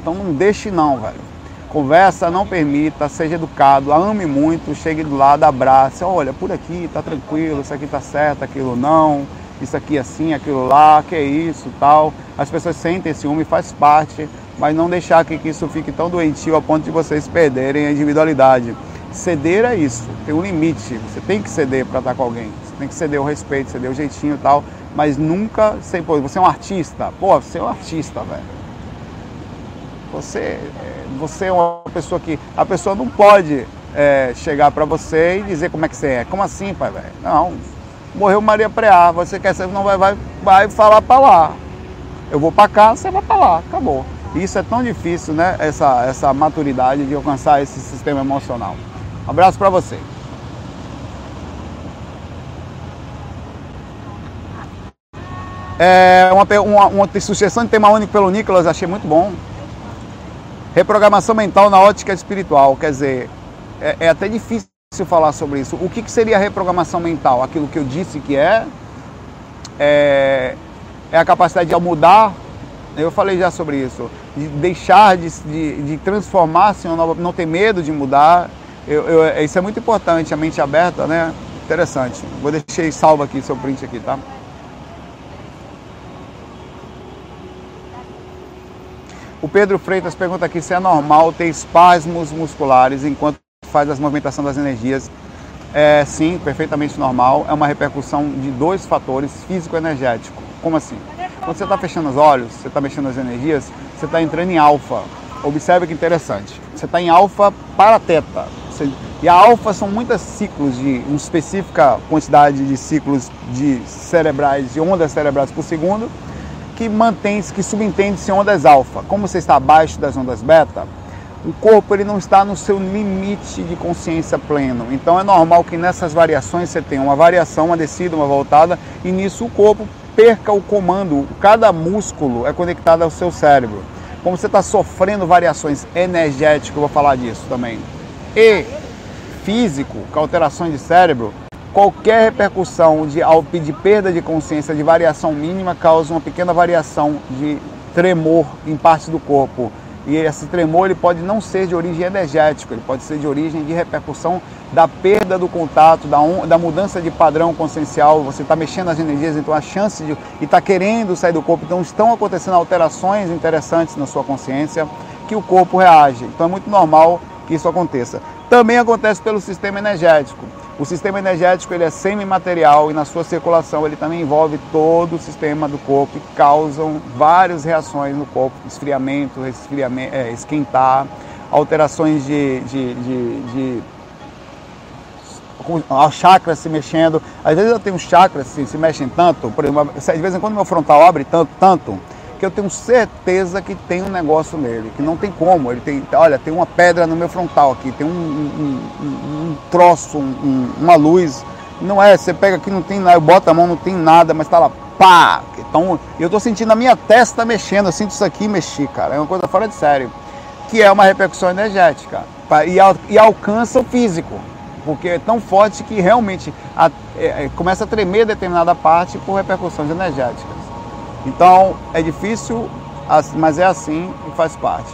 Então não deixe não, velho. Conversa, não permita, seja educado, ame muito, chegue do lado, abrace. Olha, por aqui tá tranquilo, isso aqui tá certo, aquilo não, isso aqui assim, aquilo lá, que é isso, tal. As pessoas sentem ciúme, faz parte mas não deixar que, que isso fique tão doentio a ponto de vocês perderem a individualidade. Ceder é isso, tem um limite. Você tem que ceder para estar com alguém. Você tem que ceder o respeito, ceder o jeitinho e tal. Mas nunca sem. Pô, você é um artista. Pô, você é um artista, velho. Você, você é uma pessoa que. A pessoa não pode é, chegar para você e dizer como é que você é. Como assim, pai, velho? Não. Morreu Maria Preá, você quer ser, não vai, vai, vai falar para lá. Eu vou para cá, você vai para lá, acabou. Isso é tão difícil, né? Essa, essa maturidade de alcançar esse sistema emocional. Um abraço para você. É uma, uma, uma sugestão de tema único pelo Nicolas, achei muito bom. Reprogramação mental na ótica espiritual. Quer dizer, é, é até difícil falar sobre isso. O que, que seria reprogramação mental? Aquilo que eu disse que é, é, é a capacidade de mudar. Eu falei já sobre isso. De deixar de, de, de transformar-se em uma nova. Não ter medo de mudar. Eu, eu, isso é muito importante, a mente aberta, né? Interessante. Vou deixar salvo aqui seu print aqui, tá? O Pedro Freitas pergunta aqui se é normal ter espasmos musculares enquanto faz as movimentação das energias. É, sim, perfeitamente normal. É uma repercussão de dois fatores, físico e energético. Como assim? Quando você está fechando os olhos, você está mexendo as energias, você está entrando em alfa. Observe que interessante. Você está em alfa para teta. Você, e a alfa são muitos ciclos de uma específica quantidade de ciclos de cerebrais, de ondas cerebrais por segundo, que mantém, que subentende-se ondas alfa. Como você está abaixo das ondas beta, o corpo ele não está no seu limite de consciência pleno. Então é normal que nessas variações você tenha uma variação, uma descida, uma voltada, e nisso o corpo perca o comando. Cada músculo é conectado ao seu cérebro. Como você está sofrendo variações energéticas, eu vou falar disso também, e físico, com alterações de cérebro, qualquer repercussão de, de perda de consciência, de variação mínima, causa uma pequena variação de tremor em parte do corpo. E esse tremor ele pode não ser de origem energética, ele pode ser de origem de repercussão da perda do contato, da, da mudança de padrão consciencial. Você está mexendo as energias, então a chance de. e está querendo sair do corpo. Então estão acontecendo alterações interessantes na sua consciência que o corpo reage. Então é muito normal que isso aconteça. Também acontece pelo sistema energético. O sistema energético ele é semimaterial e na sua circulação ele também envolve todo o sistema do corpo e causam várias reações no corpo, esfriamento, resfriamento, é, esquentar, alterações de, de, de, de chakras se mexendo. Às vezes eu tenho chakras que se mexem tanto, por exemplo, de vez em quando meu frontal abre tanto, tanto que eu tenho certeza que tem um negócio nele, que não tem como. Ele tem, olha, tem uma pedra no meu frontal aqui, tem um, um, um, um troço, uma luz. Não é, você pega aqui, não tem nada, eu boto a mão, não tem nada, mas tá lá, pá! Então, eu tô sentindo a minha testa mexendo, eu sinto isso aqui mexer, cara. É uma coisa fora de sério. Que é uma repercussão energética. E, e alcança o físico. Porque é tão forte que realmente a, é, é começa a tremer determinada parte por repercussões energéticas. Então é difícil, mas é assim e faz parte.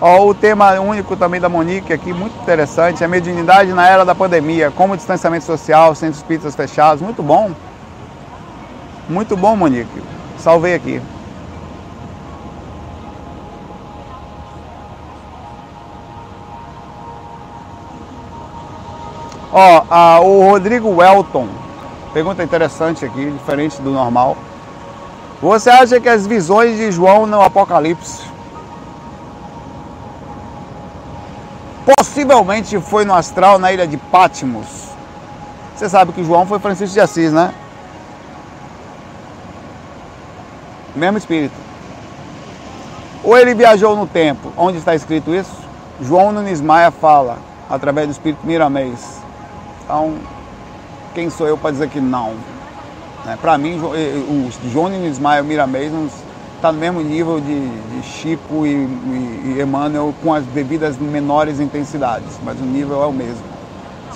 O tema único também da Monique aqui, muito interessante, é mediunidade na era da pandemia, como distanciamento social, centros espíritas fechados, muito bom. Muito bom, Monique. Salvei aqui. Ó, a, o Rodrigo Welton, pergunta interessante aqui, diferente do normal. Você acha que as visões de João no Apocalipse possivelmente foi no astral na ilha de Patmos? Você sabe que João foi Francisco de Assis, né? Mesmo espírito. Ou ele viajou no tempo, onde está escrito isso? João Nunes Maia fala, através do espírito Miramês. Então, quem sou eu para dizer que não? Né? Para mim, o Johnny Ismael Miramês está no mesmo nível de, de Chico e, e, e Emmanuel com as devidas menores intensidades, mas o nível é o mesmo.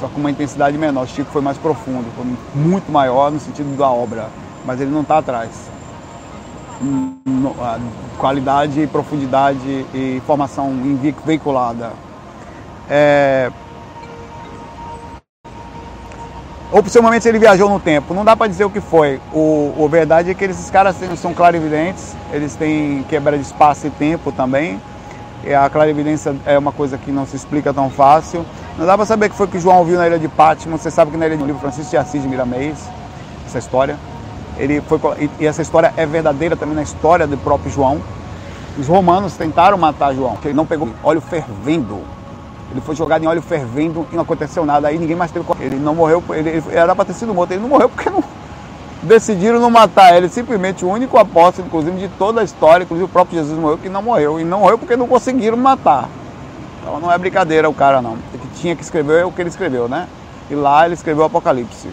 Só com uma intensidade menor. Chico foi mais profundo, foi muito maior no sentido da obra, mas ele não está atrás. A qualidade, profundidade e informação veiculada. É, ou possivelmente ele viajou no tempo. Não dá para dizer o que foi. O, o verdade é que esses caras são clarividentes, eles têm quebra de espaço e tempo também. E a clarividência é uma coisa que não se explica tão fácil. Não dá para saber o que foi que João viu na ilha de Patmos. Você sabe que na ilha de livro Francisco de Assis de Miramês, essa história. Ele foi, e essa história é verdadeira também na história do próprio João. Os romanos tentaram matar João, ele não pegou óleo fervendo ele foi jogado em óleo fervendo e não aconteceu nada. Aí ninguém mais teve. Ele não morreu, ele, ele era para ter sido morto. Ele não morreu porque não decidiram não matar ele. Simplesmente o único apóstolo, inclusive, de toda a história, inclusive o próprio Jesus morreu, que não morreu. E não morreu porque não conseguiram matar. Então não é brincadeira o cara, não. O que tinha que escrever é o que ele escreveu, né? E lá ele escreveu o Apocalipse.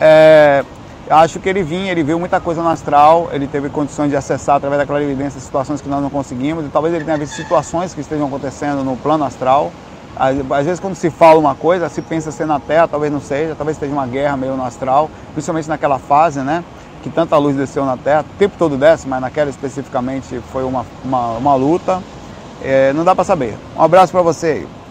É, acho que ele vinha, ele viu muita coisa no astral, ele teve condições de acessar através da clarividência situações que nós não conseguimos, e talvez ele tenha visto situações que estejam acontecendo no plano astral. Às, vezes quando se fala uma coisa, se pensa ser na Terra, talvez não seja, talvez esteja uma guerra meio no astral, principalmente naquela fase, né? Que tanta luz desceu na Terra, o tempo todo desce, mas naquela especificamente foi uma, uma, uma luta. É, não dá para saber. Um abraço para você aí.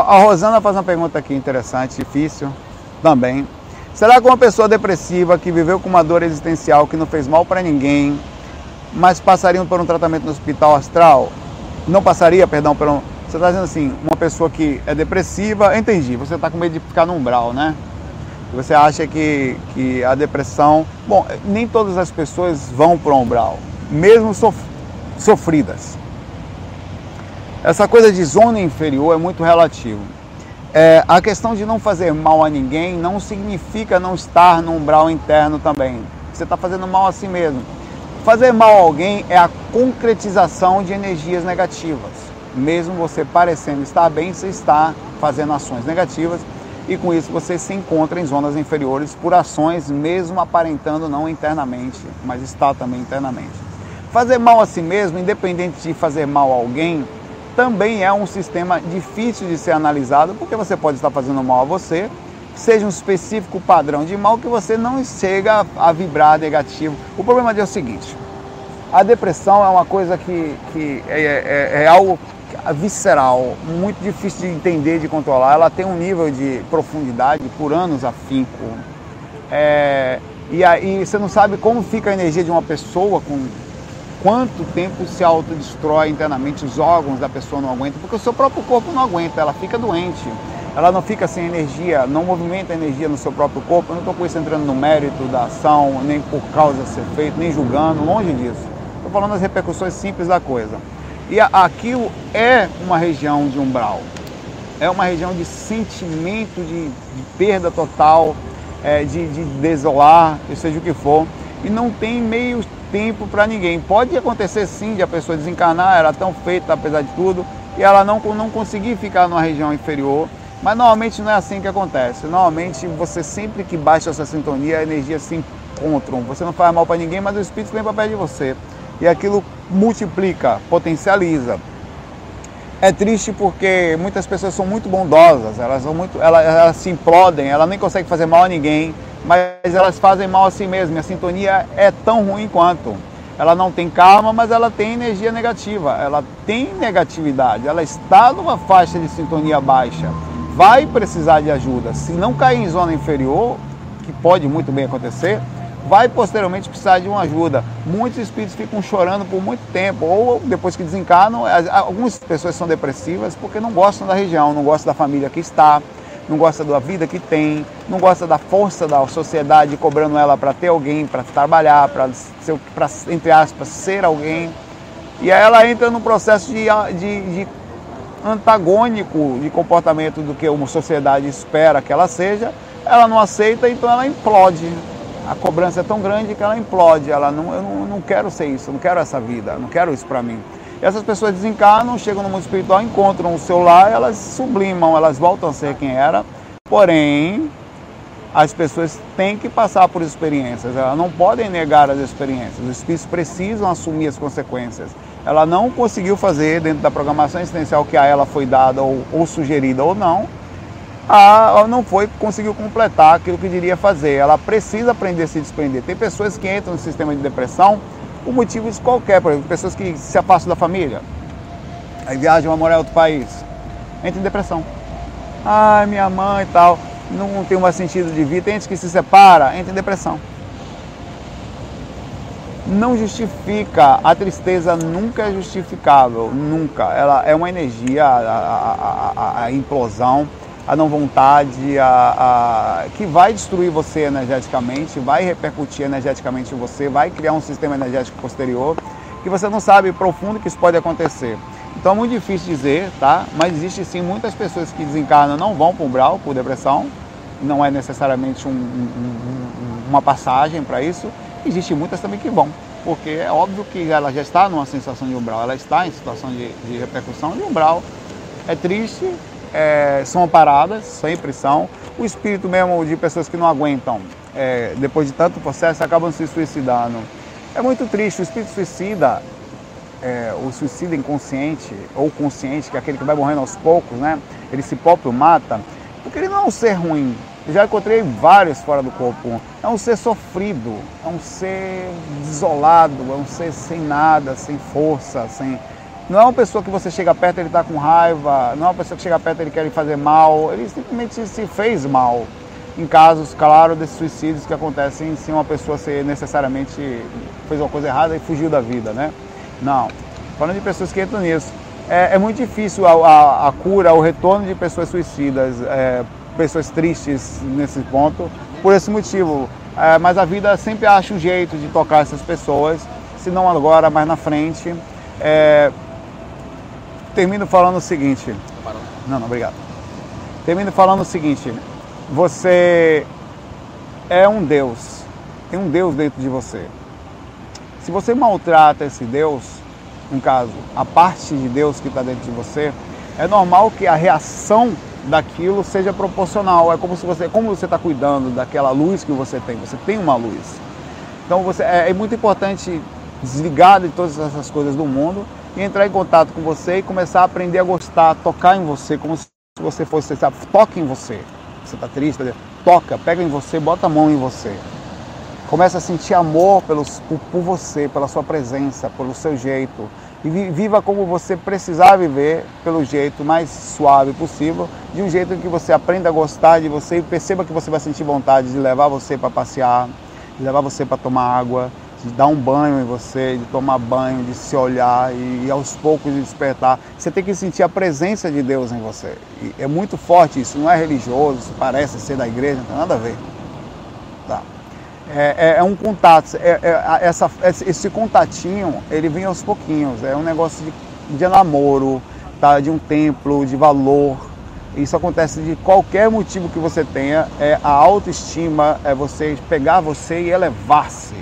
A Rosana faz uma pergunta aqui interessante, difícil também. Será que uma pessoa depressiva que viveu com uma dor existencial que não fez mal para ninguém, mas passaria por um tratamento no hospital astral? Não passaria, perdão, por um... Você está dizendo assim, uma pessoa que é depressiva, entendi, você está com medo de ficar no umbral, né? Você acha que, que a depressão. Bom, nem todas as pessoas vão para o umbral, mesmo sof... sofridas. Essa coisa de zona inferior é muito relativo. É, a questão de não fazer mal a ninguém não significa não estar no umbral interno também. Você está fazendo mal a si mesmo. Fazer mal a alguém é a concretização de energias negativas. Mesmo você parecendo estar bem, você está fazendo ações negativas e com isso você se encontra em zonas inferiores por ações, mesmo aparentando não internamente, mas está também internamente. Fazer mal a si mesmo, independente de fazer mal a alguém, também é um sistema difícil de ser analisado, porque você pode estar fazendo mal a você, seja um específico padrão de mal que você não chega a vibrar negativo. O problema é o seguinte: a depressão é uma coisa que, que é, é, é algo visceral, muito difícil de entender, de controlar. Ela tem um nível de profundidade por anos afinco. É, e aí você não sabe como fica a energia de uma pessoa com quanto tempo se autodestrói internamente, os órgãos da pessoa não aguentam, porque o seu próprio corpo não aguenta, ela fica doente, ela não fica sem energia, não movimenta energia no seu próprio corpo. Eu não estou com isso entrando no mérito da ação, nem por causa ser feito, nem julgando, longe disso. Estou falando das repercussões simples da coisa. E aquilo é uma região de umbral, é uma região de sentimento de, de perda total, é, de, de desolar, seja o que for, e não tem meio tempo para ninguém. Pode acontecer sim de a pessoa desencarnar, era tão feita apesar de tudo, e ela não, não conseguir ficar numa região inferior, mas normalmente não é assim que acontece. Normalmente você sempre que baixa essa sintonia, a energia se encontram. Você não faz mal para ninguém, mas o espírito vem para perto de você. E aquilo multiplica, potencializa. É triste porque muitas pessoas são muito bondosas, elas, são muito, elas, elas se implodem, ela nem consegue fazer mal a ninguém, mas elas fazem mal a si mesmas. A sintonia é tão ruim quanto. Ela não tem karma, mas ela tem energia negativa, ela tem negatividade, ela está numa faixa de sintonia baixa. Vai precisar de ajuda. Se não cair em zona inferior, que pode muito bem acontecer, vai posteriormente precisar de uma ajuda. Muitos espíritos ficam chorando por muito tempo, ou depois que desencarnam, algumas pessoas são depressivas porque não gostam da região, não gostam da família que está, não gosta da vida que tem, não gosta da força da sociedade cobrando ela para ter alguém, para trabalhar, para, entre aspas, ser alguém. E aí ela entra num processo de, de, de antagônico de comportamento do que uma sociedade espera que ela seja, ela não aceita, então ela implode. A cobrança é tão grande que ela implode. Ela não, eu não, não quero ser isso, não quero essa vida, não quero isso para mim. Essas pessoas desencarnam, chegam no mundo espiritual, encontram o seu lar, elas sublimam, elas voltam a ser quem era. Porém, as pessoas têm que passar por experiências, elas não podem negar as experiências. Os espíritos precisam assumir as consequências. Ela não conseguiu fazer dentro da programação existencial que a ela foi dada ou, ou sugerida ou não, ela não foi conseguiu completar aquilo que diria fazer. Ela precisa aprender a se desprender. Tem pessoas que entram no sistema de depressão por motivos qualquer, por exemplo, pessoas que se afastam da família, aí viajam a morar em outro país, entra em depressão. Ai, minha mãe e tal, não tem mais sentido de vida, tem gente que se separa, entra em depressão. Não justifica, a tristeza nunca é justificável, nunca. Ela é uma energia, a, a, a, a implosão, a não vontade, a, a, que vai destruir você energeticamente, vai repercutir energeticamente em você, vai criar um sistema energético posterior que você não sabe profundo que isso pode acontecer. Então é muito difícil dizer, tá? Mas existe sim muitas pessoas que desencarnam não vão para o umbral por depressão, não é necessariamente um, um, uma passagem para isso. Existe muitas também que vão, porque é óbvio que ela já está numa sensação de umbral, ela está em situação de, de repercussão de umbral. É triste, é, são paradas, sempre são. O espírito mesmo de pessoas que não aguentam, é, depois de tanto processo, acabam se suicidando. É muito triste, o espírito suicida, é, o suicida inconsciente ou consciente, que é aquele que vai morrendo aos poucos, né? Ele se próprio mata, porque ele não é um ser ruim. Eu já encontrei vários fora do corpo. É um ser sofrido, é um ser desolado, é um ser sem nada, sem força, sem, não é uma pessoa que você chega perto ele está com raiva, não é uma pessoa que chega perto ele quer fazer mal, ele simplesmente se fez mal. Em casos, claro, desses suicídios que acontecem sem uma pessoa ser necessariamente fez uma coisa errada e fugiu da vida, né? Não. Falando de pessoas que entram nisso. É, é muito difícil a, a, a, cura, o retorno de pessoas suicidas, é, pessoas tristes nesse ponto, por esse motivo. É, mas a vida sempre acha um jeito de tocar essas pessoas, se não agora, mais na frente. É, termino falando o seguinte. Não, não, obrigado. Termino falando o seguinte. Você é um Deus. Tem um Deus dentro de você. Se você maltrata esse Deus, no caso, a parte de Deus que está dentro de você, é normal que a reação daquilo seja proporcional. É como se você, como você está cuidando daquela luz que você tem. Você tem uma luz. Então você é, é muito importante desligar de todas essas coisas do mundo e entrar em contato com você e começar a aprender a gostar, tocar em você, como se você fosse, sabe, toca em você. Você está triste, tá toca, pega em você, bota a mão em você. Começa a sentir amor pelos, por, por você, pela sua presença, pelo seu jeito. E viva como você precisar viver, pelo jeito mais suave possível, de um jeito que você aprenda a gostar de você e perceba que você vai sentir vontade de levar você para passear, de levar você para tomar água, de dar um banho em você, de tomar banho, de se olhar e, e aos poucos despertar. Você tem que sentir a presença de Deus em você. E é muito forte isso, não é religioso, isso parece ser da igreja, não tem nada a ver. Tá. É, é, é um contato, é, é essa, esse contatinho, ele vem aos pouquinhos, é um negócio de, de namoro, tá? de um templo, de valor. Isso acontece de qualquer motivo que você tenha, é a autoestima, é você pegar você e elevar-se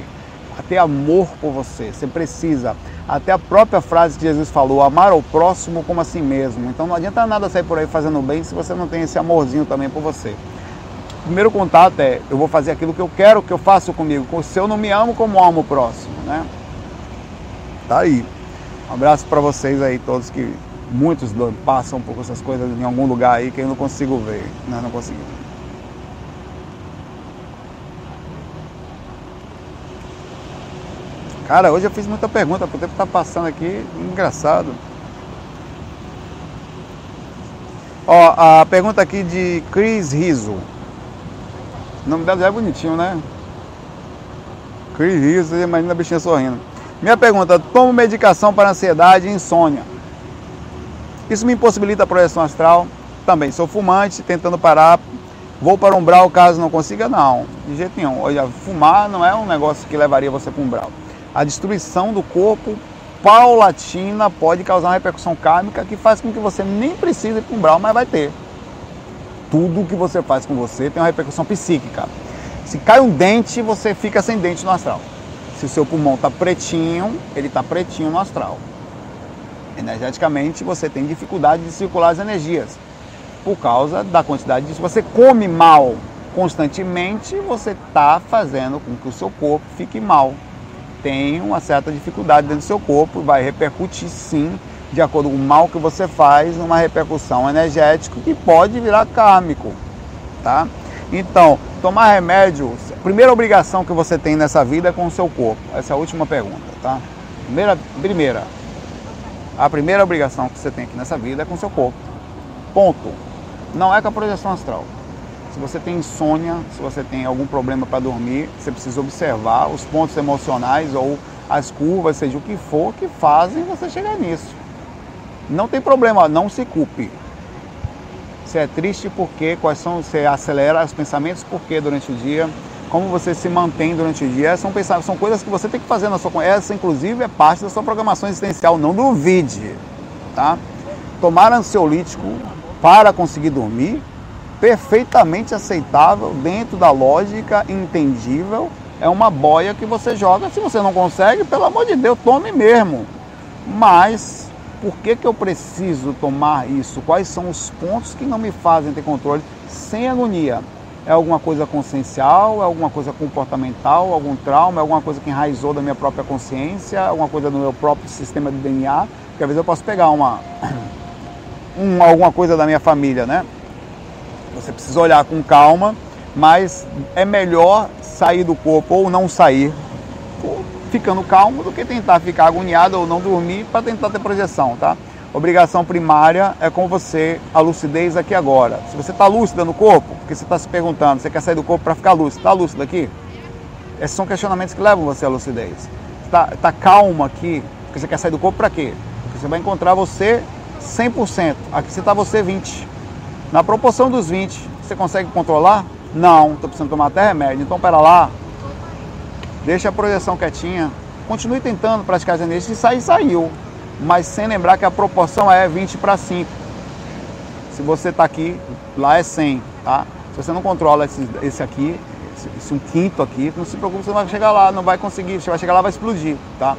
ter amor por você. Você precisa. Até a própria frase que Jesus falou, amar ao próximo como a si mesmo. Então não adianta nada sair por aí fazendo bem se você não tem esse amorzinho também por você. O primeiro contato é, eu vou fazer aquilo que eu quero que eu faço comigo. Se eu não me amo, como amo o próximo, né? Tá aí. Um abraço para vocês aí, todos que muitos passam por essas coisas em algum lugar aí que eu não consigo ver, né? Não consigo. Cara, hoje eu fiz muita pergunta, o tempo tá passando aqui, engraçado. Ó, a pergunta aqui de Chris Riso. O nome dela é bonitinho, né? Chris Riso, imagina a bichinha sorrindo. Minha pergunta, tomo medicação para ansiedade e insônia. Isso me impossibilita a projeção astral? Também. Sou fumante, tentando parar. Vou para umbral caso não consiga? Não, de jeito nenhum. Olha, fumar não é um negócio que levaria você para umbral a destruição do corpo paulatina pode causar uma repercussão kármica que faz com que você nem precise ir para um mas vai ter. Tudo que você faz com você tem uma repercussão psíquica. Se cai um dente, você fica sem dente no astral. Se o seu pulmão está pretinho, ele está pretinho no astral. Energeticamente, você tem dificuldade de circular as energias por causa da quantidade de. Se você come mal constantemente, você está fazendo com que o seu corpo fique mal tem uma certa dificuldade dentro do seu corpo, vai repercutir sim, de acordo com o mal que você faz, numa repercussão energética que pode virar kármico, tá? Então, tomar remédio, primeira obrigação que você tem nessa vida é com o seu corpo. Essa é a última pergunta, tá? Primeira, primeira, a primeira obrigação que você tem aqui nessa vida é com o seu corpo. Ponto. Não é com a projeção astral. Se você tem insônia, se você tem algum problema para dormir, você precisa observar os pontos emocionais ou as curvas, seja o que for, que fazem você chegar nisso. Não tem problema, não se culpe. Você é triste porque quais são, você acelera os pensamentos porque durante o dia, como você se mantém durante o dia, são pensamentos, são coisas que você tem que fazer na sua essa inclusive é parte da sua programação existencial, não duvide, tá? Tomar ansiolítico para conseguir dormir, perfeitamente aceitável dentro da lógica entendível, é uma boia que você joga, se você não consegue, pelo amor de Deus, tome mesmo. Mas por que, que eu preciso tomar isso? Quais são os pontos que não me fazem ter controle sem agonia? É alguma coisa consciencial, é alguma coisa comportamental, algum trauma, é alguma coisa que enraizou da minha própria consciência, alguma coisa do meu próprio sistema de DNA? Porque às vezes eu posso pegar uma, um, alguma coisa da minha família, né? Você precisa olhar com calma, mas é melhor sair do corpo ou não sair ficando calmo do que tentar ficar agoniado ou não dormir para tentar ter projeção, tá? Obrigação primária é com você a lucidez aqui agora. Se você está lúcida no corpo, porque você está se perguntando, você quer sair do corpo para ficar lúcido, está lúcido aqui? Esses são questionamentos que levam você à lucidez. Está tá calmo aqui, porque você quer sair do corpo para quê? Porque você vai encontrar você 100%. Aqui você está você 20%. Na proporção dos 20%, você consegue controlar? Não, estou precisando tomar até remédio. Então, pera lá, Deixa a projeção quietinha. Continue tentando praticar as energias. Se sair, saiu. Mas sem lembrar que a proporção é 20 para 5. Se você está aqui, lá é 100, tá? Se você não controla esse, esse aqui, esse, esse, um quinto aqui, não se preocupe, você não vai chegar lá, não vai conseguir. Você vai chegar lá, vai explodir, tá?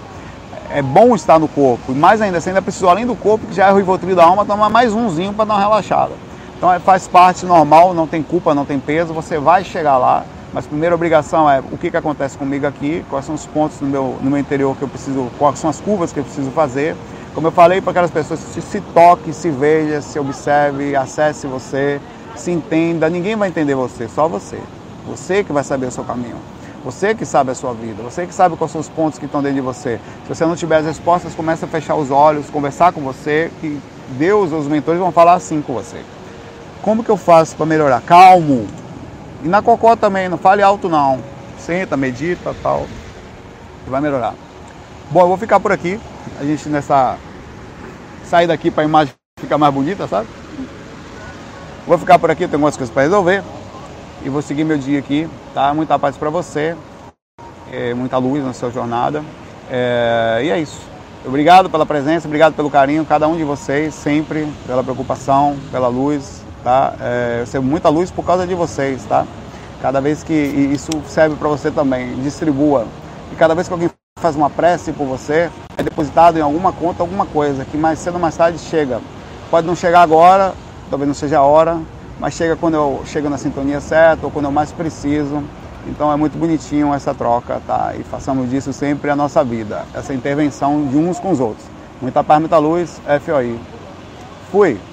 É bom estar no corpo. E mais ainda, você ainda precisa, além do corpo, que já é o Rivotril da alma, tomar mais umzinho para dar uma relaxada. Então é, faz parte normal, não tem culpa, não tem peso, você vai chegar lá mas a primeira obrigação é o que, que acontece comigo aqui, quais são os pontos no meu, no meu interior que eu preciso, quais são as curvas que eu preciso fazer. Como eu falei para aquelas pessoas, se, se toque, se veja, se observe, acesse você, se entenda. Ninguém vai entender você, só você. Você que vai saber o seu caminho. Você que sabe a sua vida, você que sabe quais são os pontos que estão dentro de você. Se você não tiver as respostas, comece a fechar os olhos, conversar com você, que Deus, os mentores vão falar assim com você. Como que eu faço para melhorar? Calmo, e na cocó também, não fale alto não. Senta, medita tal. Que vai melhorar. Bom, eu vou ficar por aqui. A gente nessa. sair daqui para a imagem ficar mais bonita, sabe? Vou ficar por aqui, tenho algumas coisas para resolver. E vou seguir meu dia aqui, tá? Muita paz para você. É, muita luz na sua jornada. É, e é isso. Obrigado pela presença, obrigado pelo carinho, cada um de vocês, sempre, pela preocupação, pela luz, tá? É, eu muita luz por causa de vocês, tá? Cada vez que isso serve para você também, distribua. E cada vez que alguém faz uma prece por você, é depositado em alguma conta alguma coisa que mais cedo ou mais tarde chega. Pode não chegar agora, talvez não seja a hora, mas chega quando eu chego na sintonia certa ou quando eu mais preciso. Então é muito bonitinho essa troca, tá? E façamos disso sempre a nossa vida, essa intervenção de uns com os outros. Muita paz, muita luz, FOI. Fui!